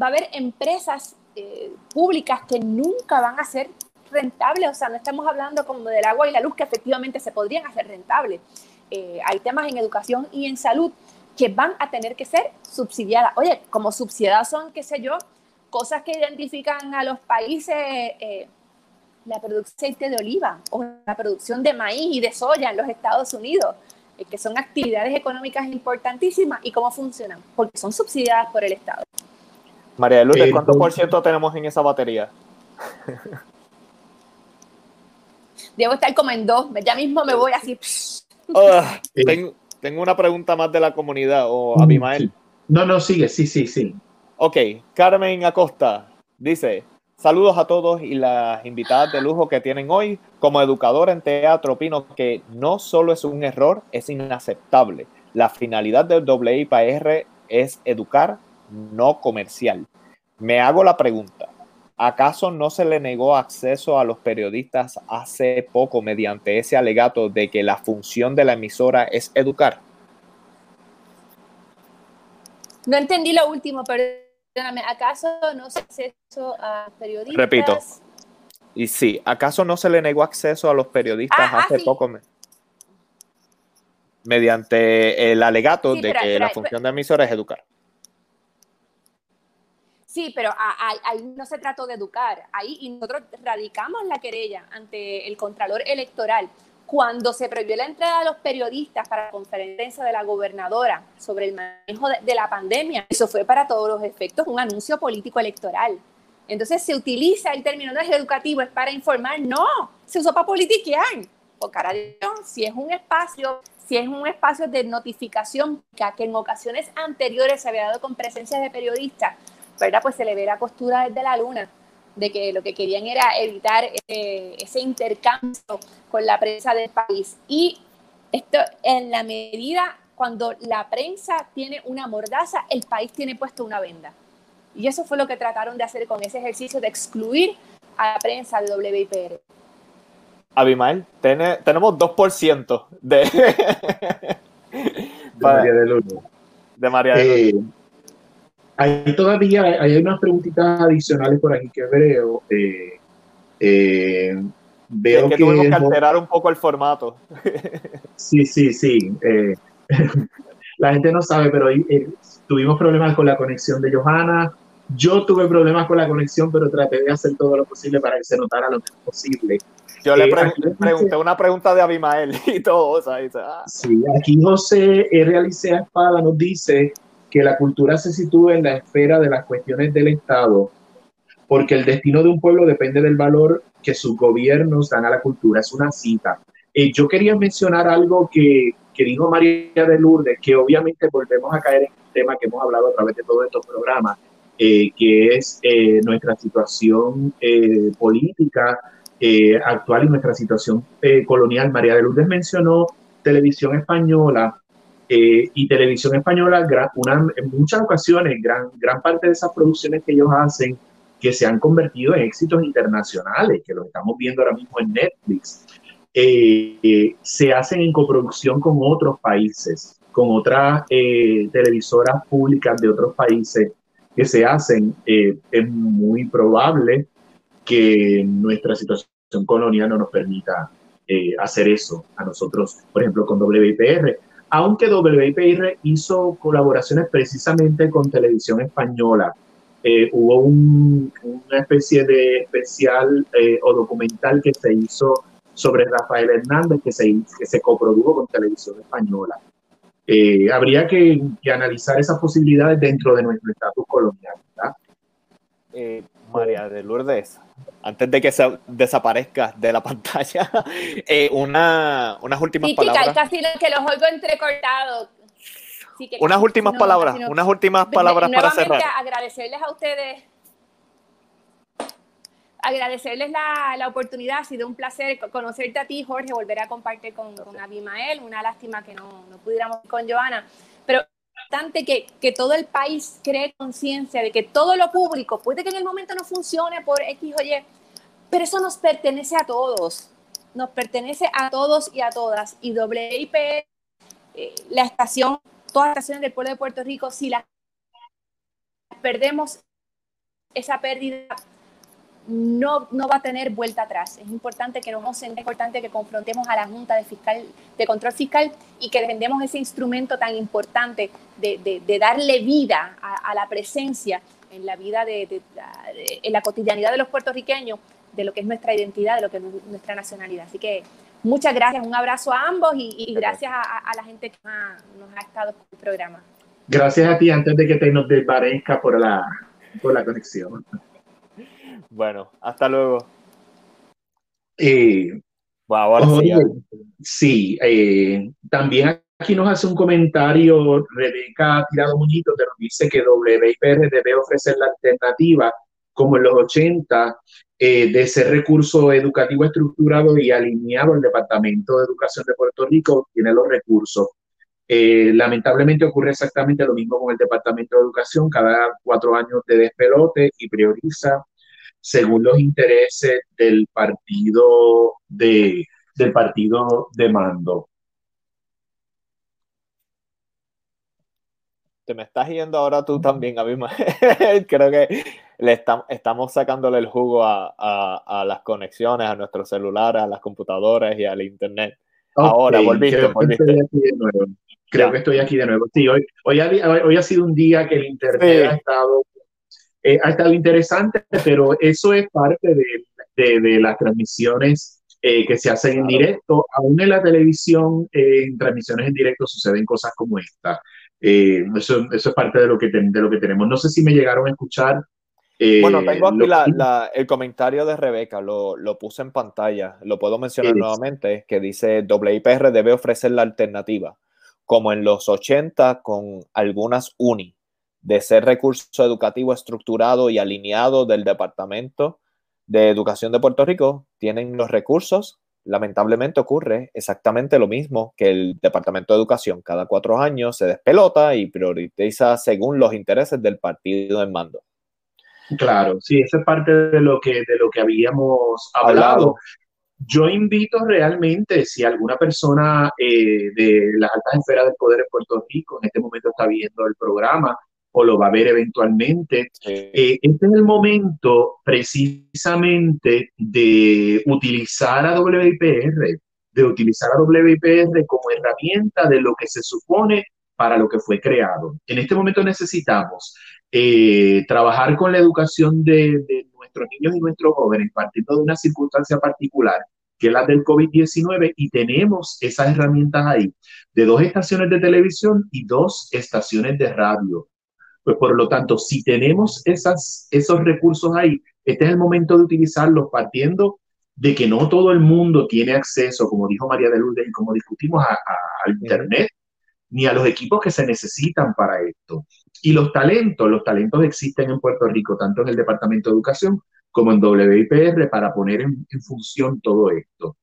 va a haber empresas eh, públicas que nunca van a ser rentables. O sea, no estamos hablando como del agua y la luz que efectivamente se podrían hacer rentables. Eh, hay temas en educación y en salud que van a tener que ser subsidiadas. Oye, como subsidiadas son, qué sé yo, cosas que identifican a los países eh, la producción de oliva o la producción de maíz y de soya en los Estados Unidos, eh, que son actividades económicas importantísimas y cómo funcionan, porque son subsidiadas por el Estado.
María de Lourdes, ¿cuánto por ciento tenemos en esa batería? [laughs]
Debo estar como en dos, ya mismo me voy así. [laughs]
Ah, tengo, una pregunta más de la comunidad, o Abimael.
No, no, sigue, sí, sí, sí.
Ok, Carmen Acosta dice, Saludos a todos y las invitadas de lujo que tienen hoy. Como educador en teatro, opino que no solo es un error, es inaceptable. La finalidad del WIPR es educar, no comercial. Me hago la pregunta, ¿acaso no se le negó acceso a los periodistas hace poco mediante ese alegato de que la función de la emisora es educar?
No entendí lo último, pero ¿acaso no se acceso a periodistas?
Repito. Y sí, ¿acaso no se le negó acceso a los periodistas ah, ah, hace poco? Mediante el alegato de que la función de emisora es educar.
Sí, pero ahí no se trató de educar. Ahí y nosotros radicamos la querella ante el Contralor Electoral cuando se prohibió la entrada de los periodistas para la conferencia de la gobernadora sobre el manejo de, la pandemia, eso fue para todos los efectos un anuncio político electoral. Entonces se utiliza el término no educativo, es para informar. No, se usó para politiquear. Por cara de si es un espacio, si es un espacio de notificación que en ocasiones anteriores se había dado con presencia de periodistas, ¿verdad? Pues se le ve la costura desde la luna de que lo que querían era evitar eh, ese intercambio con la prensa del país. Y esto en la medida cuando la prensa tiene una mordaza, el país tiene puesto una venda. Y eso fue lo que trataron de hacer con ese ejercicio de excluir a la prensa de WIPR.
Abimael, tenemos 2% de,
de María de Lourdes.
De María de
eh, hay todavía hay unas preguntitas adicionales por aquí que veo. Eh, eh, veo
que, tuvimos que alterar un poco el formato. [laughs]
sí, sí, sí. [laughs] la gente no sabe, pero tuvimos problemas con la conexión de Johanna. Yo tuve problemas con la conexión, pero traté de hacer todo lo posible para que se notara lo menos posible.
Yo le, pregunté una pregunta de Abimael [laughs] y todo. O sea,
ah. Sí, aquí José R. Espada nos dice que la cultura se sitúa en la esfera de las cuestiones del Estado, porque el destino de un pueblo depende del valor que sus gobiernos dan a la cultura. Es una cita. Eh, yo quería mencionar algo que, que dijo María de Lourdes, que obviamente volvemos a caer en un tema que hemos hablado a través de todos estos programas, eh, que es eh, nuestra situación política eh, actual y nuestra situación colonial. María de Lourdes mencionó televisión española eh, y televisión española, una, en muchas ocasiones, gran, gran parte de esas producciones que ellos hacen que se han convertido en éxitos internacionales, que lo estamos viendo ahora mismo en Netflix, se hacen en coproducción con otros países, con otras televisoras públicas de otros países que se hacen. es muy probable que nuestra situación colonial no nos permita eh, hacer eso a nosotros, por ejemplo, con WIPR. Aunque WIPR hizo colaboraciones precisamente con televisión española, eh, hubo una especie de especial eh, o documental que se hizo sobre Rafael Hernández que se, que se coprodujo con televisión española. habría que, que, analizar esas posibilidades dentro de nuestro estatus colonial. ¿verdad?
María de Lourdes, antes de que se desaparezca de la [laughs] pantalla, eh, una, unas últimas palabras.
casi que los oigo entrecortados.
unas últimas palabras, unas últimas palabras para cerrar.
agradecerles a ustedes agradecerles la, la, oportunidad, ha sido un placer conocerte a ti, Jorge, volver a compartir con, con Abimael, una lástima que no, no pudiéramos con Joana, pero que, que todo el país cree conciencia de que todo lo público puede que en el momento no funcione por X o Y, pero eso nos pertenece a todos, nos pertenece a todos y a todas. Y WIP, eh, la estación, todas las estaciones del pueblo de Puerto Rico, si las perdemos, esa pérdida no, no va a tener vuelta atrás. Es importante que nos es importante que confrontemos a la Junta de, Fiscal, de Control Fiscal y que defendemos ese instrumento tan importante de, de, darle vida a, la presencia en la vida, de, en la cotidianidad de los puertorriqueños, de lo que es nuestra identidad, de lo que es nuestra nacionalidad. Así que muchas gracias, un abrazo a ambos y, gracias a, la gente que nos ha estado con el programa.
Gracias a ti antes de que te nos desparezca por la, por la conexión.
Bueno, hasta luego.
Eh, sí. Eh, también aquí nos hace un comentario Rebeca Tirado Muñito, que nos dice que WIPR debe ofrecer la alternativa, como en los 80, eh, de ser recurso educativo estructurado y alineado. El Departamento de Educación de Puerto Rico tiene los recursos. lamentablemente ocurre exactamente lo mismo con el Departamento de Educación, cada cuatro años de despelote y prioriza según los intereses del partido de, del partido de mando.
Te me estás yendo ahora tú también, a mí [laughs] Creo que le estamos sacándole el jugo a, las conexiones, a nuestros celulares, a las computadoras y al internet. ahora, volviste,
creo Que estoy aquí de nuevo. Creo que estoy aquí de nuevo. Sí, hoy, hoy, ha, hoy ha sido un día que el internet ha estado eh, ha estado interesante, pero eso es parte de, de, las transmisiones eh, que se hacen en directo. Aún en la televisión, eh, en transmisiones en directo suceden cosas como esta. Eso, eso, es parte de lo, que de lo que tenemos. No sé si me llegaron a escuchar.
bueno, tengo aquí la, el comentario de Rebeca, lo, lo, puse en pantalla, lo puedo mencionar nuevamente, que dice WIPR debe ofrecer la alternativa, como en los 80 con algunas uni de ser recurso educativo estructurado y alineado del Departamento de Educación de Puerto Rico, tienen los recursos. Lamentablemente ocurre exactamente lo mismo que el Departamento de Educación. Cada cuatro años se despelota y prioriza según los intereses del partido en mando.
Claro, sí, esa es parte de lo que, de lo que habíamos hablado. Yo invito realmente, si alguna persona eh, de las altas esferas del poder en Puerto Rico en este momento está viendo el programa o lo va a ver eventualmente, eh, este es el momento precisamente de utilizar a WIPR, de utilizar a WIPR como herramienta de lo que se supone para lo que fue creado. En este momento necesitamos eh, trabajar con la educación de, nuestros niños y nuestros jóvenes partiendo de una circunstancia particular que es la del COVID-19 y tenemos esas herramientas ahí de dos estaciones de televisión y dos estaciones de radio. Pues por lo tanto, si tenemos esos recursos ahí, este es el momento de utilizarlos partiendo de que no todo el mundo tiene acceso, como dijo María de Lourdes y como discutimos, a, Internet, ni a los equipos que se necesitan para esto. Y los talentos, los talentos existen en Puerto Rico, tanto en el Departamento de Educación como en WIPR, para poner en, función todo esto.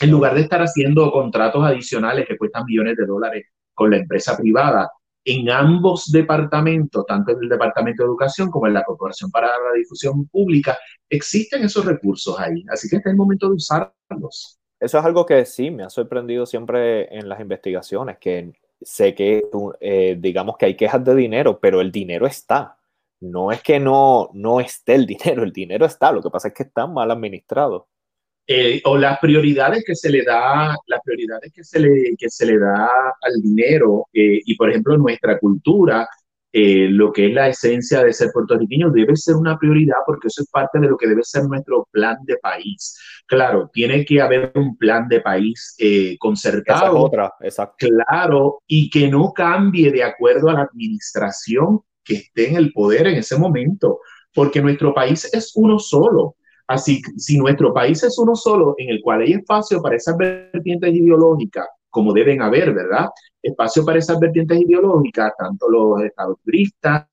En lugar de estar haciendo contratos adicionales que cuestan millones de dólares con la empresa privada, en ambos departamentos, tanto en el Departamento de Educación como en la Corporación para la Difusión Pública, existen esos recursos ahí. Así que este es el momento de usarlos.
Eso es algo que sí me ha sorprendido siempre en las investigaciones, que sé que, eh, digamos que hay quejas de dinero, pero el dinero está. No es que no, no esté el [laughs] dinero, el dinero está, lo que pasa es que está mal administrado.
Eh, o las prioridades que se le da, las prioridades que se le, que se le da al dinero, eh, y por ejemplo nuestra cultura, eh, lo que es la esencia de ser puertorriqueño debe ser una prioridad porque eso es parte de lo que debe ser nuestro plan de país. Claro, tiene que haber un plan de país concertado.
otra, exacto.
Claro, y que no cambie de acuerdo a la administración que esté en el poder en ese momento, porque nuestro país es uno solo. Así si nuestro país es uno solo, en el cual hay espacio para esas vertientes ideológicas, como deben haber, ¿verdad? Espacio para esas vertientes ideológicas, tanto los turistas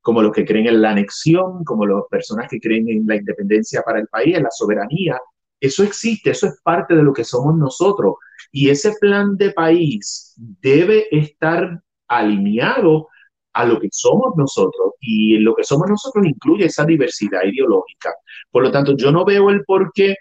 como los que creen en la anexión, como las personas que creen en la independencia para el país, en la soberanía. Eso existe, eso es parte de lo que somos nosotros. Y ese plan de país debe estar alineado a lo que somos nosotros y lo que somos nosotros incluye esa diversidad ideológica. Por lo tanto, yo no veo el por qué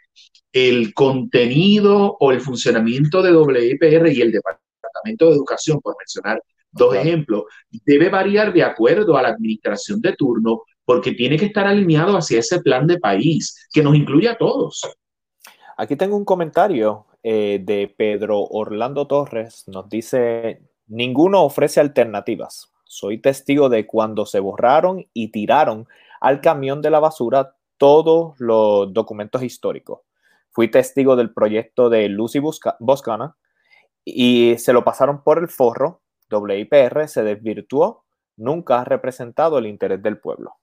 el contenido o el funcionamiento de WIPR y el Departamento de Educación, por mencionar dos ejemplos, debe variar de acuerdo a la administración de turno porque tiene que estar alineado hacia ese plan de país que nos incluye a todos.
Aquí tengo un comentario eh, de Pedro Orlando Torres. Nos dice, ninguno ofrece alternativas. Soy testigo de cuando se borraron y tiraron al camión de la basura todos los documentos históricos. Fui testigo del proyecto de Lucy Boscana y se lo pasaron por el forro. WIPR se desvirtuó, nunca ha representado el interés del pueblo.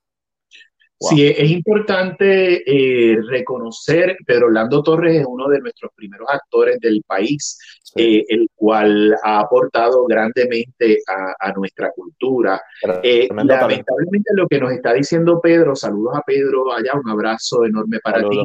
Sí, es importante eh, reconocer, Pedro Orlando Torres es uno de nuestros primeros actores del país, eh, el cual ha aportado grandemente a, nuestra cultura. Eh, lamentablemente lo que nos está diciendo Pedro, saludos a Pedro, allá un abrazo enorme para ti,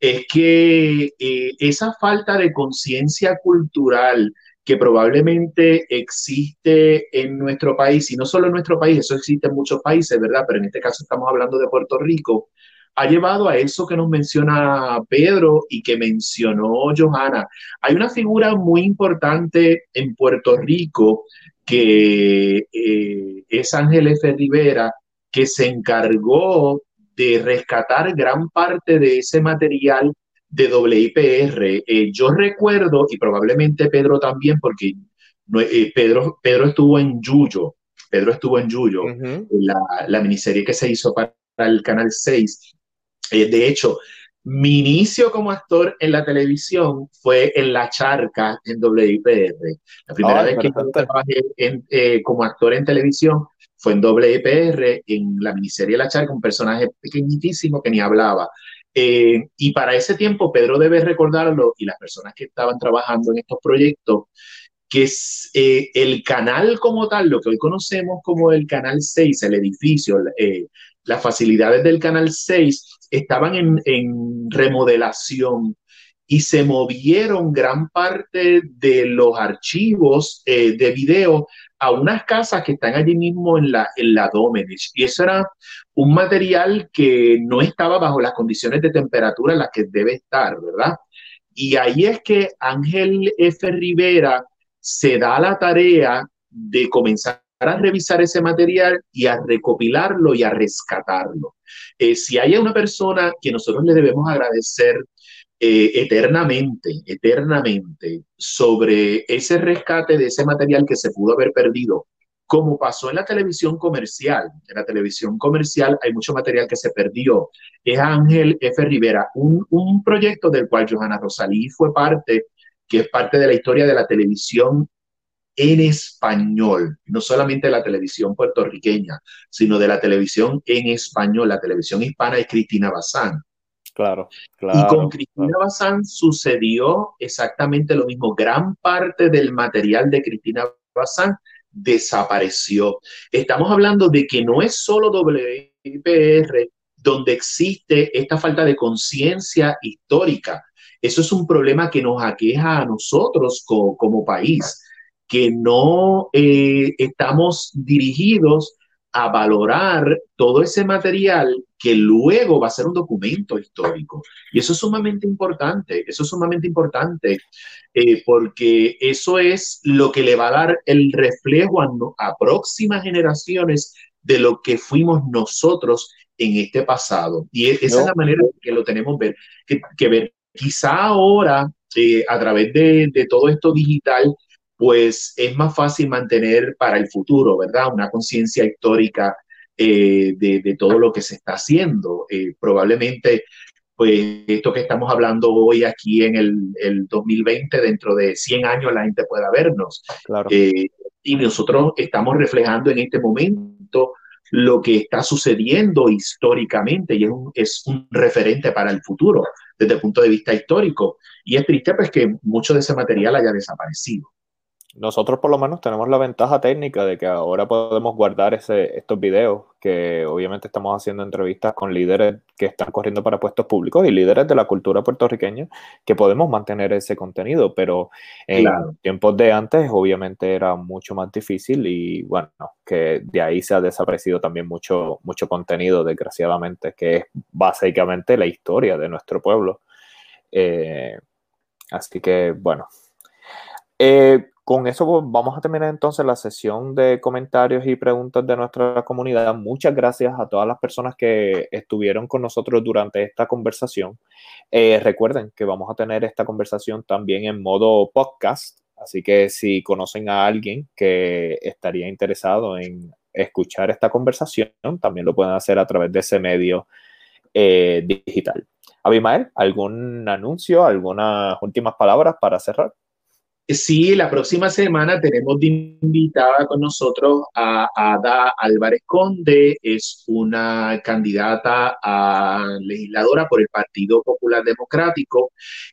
es que esa falta de conciencia cultural que probablemente existe en nuestro país, y no solo en nuestro país, eso existe en muchos países, ¿verdad? Pero en este caso estamos hablando de Puerto Rico, ha llevado a eso que nos menciona Pedro y que mencionó Johanna. Hay una figura muy importante en Puerto Rico que eh, es Ángel F. Rivera, que se encargó de rescatar gran parte de ese material de WIPR. Eh, yo recuerdo, y probablemente Pedro también, porque eh, Pedro, Pedro estuvo en Yuyo, Pedro estuvo en Yuyo, la, la, miniserie que se hizo para el Canal 6. Eh, de hecho, mi inicio como actor en la televisión fue en La Charca, en WIPR. La primera vez que trabajé como actor en televisión fue en WIPR, en la miniserie La Charca, un personaje pequeñitísimo que ni hablaba. Eh, y para ese tiempo, Pedro debe recordarlo y las personas que estaban trabajando en estos proyectos, que eh, el canal como tal, lo que hoy conocemos como el Canal 6, el edificio, eh, las facilidades del Canal 6 estaban en remodelación y se movieron gran parte de los archivos eh, de video a unas casas que están allí mismo en la, en la Domenech. Y eso era un material que no estaba bajo las condiciones de temperatura en las que debe estar, ¿verdad? Y ahí es que Ángel F. Rivera se da la tarea de comenzar a revisar ese material y a recopilarlo y a rescatarlo. Eh, si hay una persona que nosotros le debemos agradecer eh, eternamente, eternamente sobre ese rescate de ese material que se pudo haber perdido, como pasó en la televisión comercial. En la televisión comercial hay mucho material que se perdió. Es Ángel F. Rivera, un, un proyecto del cual Johanna Rosalí fue parte, que es parte de la historia de la televisión en español, no solamente la televisión puertorriqueña, sino de la televisión en español, la televisión hispana es Cristina Bazán.
Claro, claro.
Y con Cristina Bazán sucedió exactamente lo mismo. Gran parte del material de Cristina Bazán desapareció. Estamos hablando de que no es solo WIPR donde existe esta falta de conciencia histórica. Eso es un problema que nos aqueja a nosotros como país que no eh, estamos dirigidos a valorar todo ese material que luego va a ser un documento histórico. Y eso es sumamente importante, eso es sumamente importante, eh, porque eso es lo que le va a dar el reflejo a, próximas generaciones de lo que fuimos nosotros en este pasado. Y e, esa es la manera que lo tenemos ver, que, ver. Quizá ahora, eh, a través de, de todo esto digital, pues es más fácil mantener para el futuro, ¿verdad? Una conciencia histórica eh, de, todo lo que se está haciendo. Eh, probablemente, pues esto que estamos hablando hoy aquí en el, 2020, dentro de 100 años la gente pueda vernos.
Claro.
Eh, y nosotros estamos reflejando en este momento lo que está sucediendo históricamente y es un, es un referente para el futuro desde el punto de vista histórico. Y es triste pues que mucho de ese material haya desaparecido
nosotros por lo menos tenemos la ventaja técnica de que ahora podemos guardar ese, estos videos, que obviamente estamos haciendo entrevistas con líderes que están corriendo para puestos públicos y líderes de la cultura puertorriqueña, que podemos mantener ese contenido, pero en tiempos de antes obviamente era mucho más difícil y bueno, que de ahí se ha desaparecido también mucho, mucho contenido, desgraciadamente, que es básicamente la historia de nuestro pueblo. Eh, así que bueno. Eh, con eso vamos a terminar entonces la sesión de comentarios y preguntas de nuestra comunidad. Muchas gracias a todas las personas que estuvieron con nosotros durante esta conversación. Eh, recuerden que vamos a tener esta conversación también en modo podcast, así que si conocen a alguien que estaría interesado en escuchar esta conversación, también lo pueden hacer a través de ese medio eh, digital. Abimael, ¿algún anuncio, algunas últimas palabras para cerrar?
Sí, la próxima semana tenemos de invitada con nosotros a Ada Álvarez Conde, es una candidata a legisladora por el Partido Popular Democrático.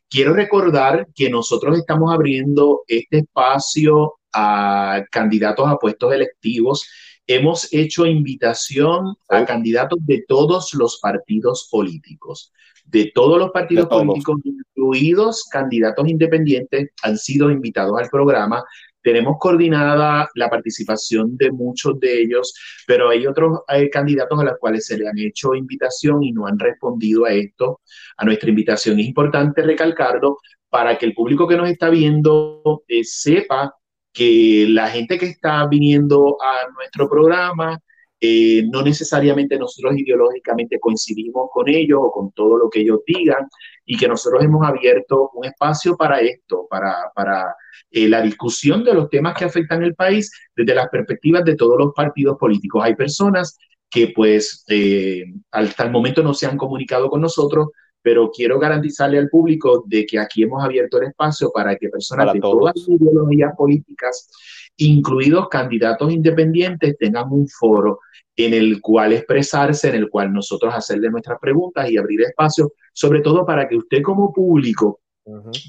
Quiero recordar que nosotros estamos abriendo este espacio a candidatos a puestos electivos. Hemos hecho invitación a candidatos de todos los partidos políticos de todos los partidos políticos, incluidos candidatos independientes, han sido invitados al programa. Tenemos coordinada la participación de muchos de ellos, pero hay otros candidatos a los cuales se le han hecho invitación y no han respondido a esto, a nuestra invitación. Es importante recalcarlo para que el público que nos está viendo eh, sepa que la gente que está viniendo a nuestro programa eh, no necesariamente nosotros ideológicamente coincidimos con ellos o con todo lo que ellos digan y que nosotros hemos abierto un espacio para esto, para, para eh, la discusión de los temas que afectan el país desde las perspectivas de todos los partidos políticos. Hay personas que pues eh, hasta el momento no se han comunicado con nosotros, pero quiero garantizarle al público de que aquí hemos abierto el espacio para que personas de todas las ideologías políticas, incluidos candidatos independientes, tengan un foro en el cual expresarse, en el cual nosotros hacerle nuestras preguntas y abrir espacio, sobre todo para que usted como público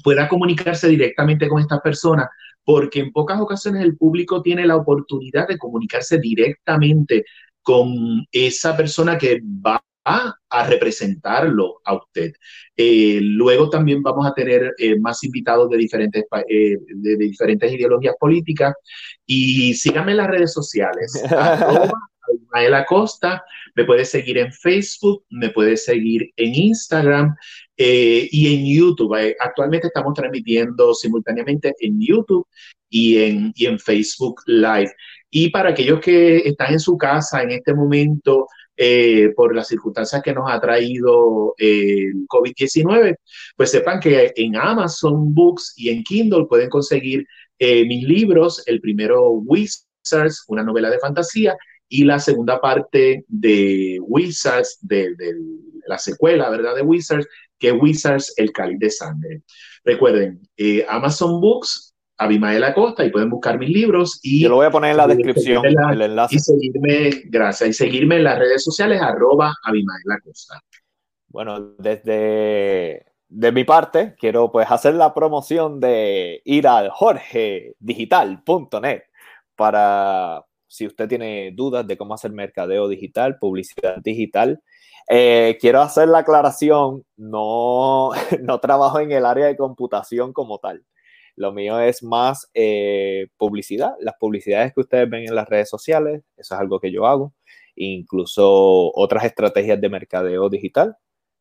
pueda comunicarse directamente con estas personas, porque en pocas ocasiones el público tiene la oportunidad de comunicarse directamente con esa persona que va a, representarlo a usted. Eh, luego también vamos a tener eh, más invitados de diferentes, eh, de, diferentes ideologías políticas y síganme en las redes sociales. [laughs] Ismael Acosta, me puede seguir en Facebook, me puede seguir en Instagram y en YouTube. actualmente estamos transmitiendo simultáneamente en YouTube y en, y en Facebook Live. Y para aquellos que están en su casa en este momento, eh, por las circunstancias que nos ha traído eh, el COVID-19, pues sepan que en Amazon Books y en Kindle pueden conseguir eh, mis libros, el primero Wizards, una novela de fantasía, y la segunda parte de Wizards, de, la secuela, ¿verdad? De Wizards, que Wizards, el cáliz de sangre. Recuerden, Amazon Books Abimael Acosta y pueden buscar mis libros y
yo lo voy a poner en la descripción el enlace.
y seguirme gracias y seguirme en las redes sociales arroba Abimael Acosta.
Bueno desde de mi parte quiero pues hacer la promoción de ir al jorgedigital.net para si usted tiene dudas de cómo hacer mercadeo digital publicidad digital eh, quiero hacer la aclaración no [laughs] no trabajo en el área de computación como tal lo mío es más eh, publicidad. Las publicidades que ustedes ven en las redes sociales, eso es algo que yo hago. Incluso otras estrategias de mercadeo digital.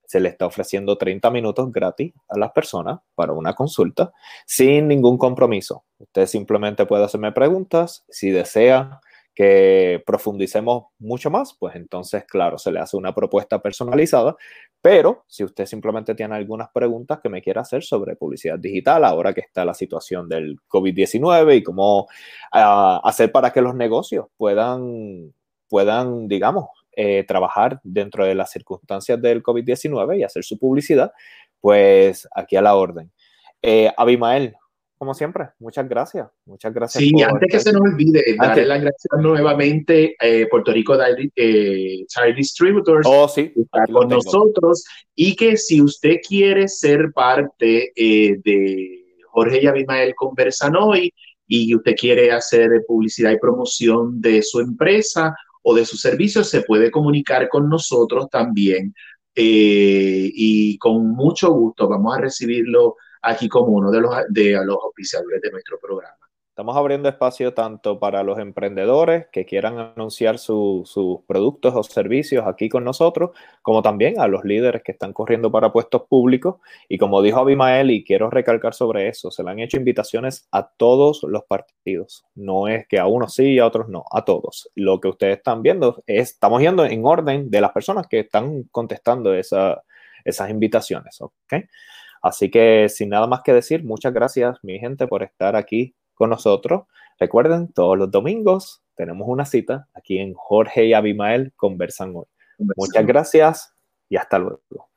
Se le está ofreciendo 30 minutos gratis a las personas para una consulta sin ningún compromiso. Usted simplemente puede hacerme preguntas. Si desea que profundicemos mucho más, pues entonces, claro, se le hace una propuesta personalizada, pero si usted simplemente tiene algunas preguntas que me quiera hacer sobre publicidad digital, ahora que está la situación del COVID-19 y cómo ah, hacer para que los negocios puedan, puedan digamos, eh, trabajar dentro de las circunstancias del COVID-19 y hacer su publicidad, pues aquí a la orden. Eh, Abimael, como siempre, muchas gracias. Muchas gracias.
Sí, antes que se nos olvide, darle las gracias nuevamente a eh, Puerto Rico eh, Distributors
oh, sí,
con nosotros y que si usted quiere ser parte eh, de Jorge y Abimael Conversan hoy y usted quiere hacer publicidad y promoción de su empresa o de sus servicios, se puede comunicar con nosotros también. y con mucho gusto vamos a recibirlo aquí como uno de los, de los oficiadores de nuestro programa.
Estamos abriendo espacio tanto para los emprendedores que quieran anunciar sus productos o servicios aquí con nosotros, como también a los líderes que están corriendo para puestos públicos. Y como dijo Abimael, y quiero recalcar sobre eso, se le han hecho invitaciones a todos los partidos. No es que a unos sí y a otros no, a todos. Lo que ustedes están viendo es, estamos yendo en orden de las personas que están contestando esa, esas invitaciones. ¿ok? Así que sin nada más que decir, muchas gracias mi gente por estar aquí con nosotros. Recuerden, todos los domingos tenemos una cita aquí en Jorge y Abimael Conversan Hoy. Muchas gracias y hasta luego.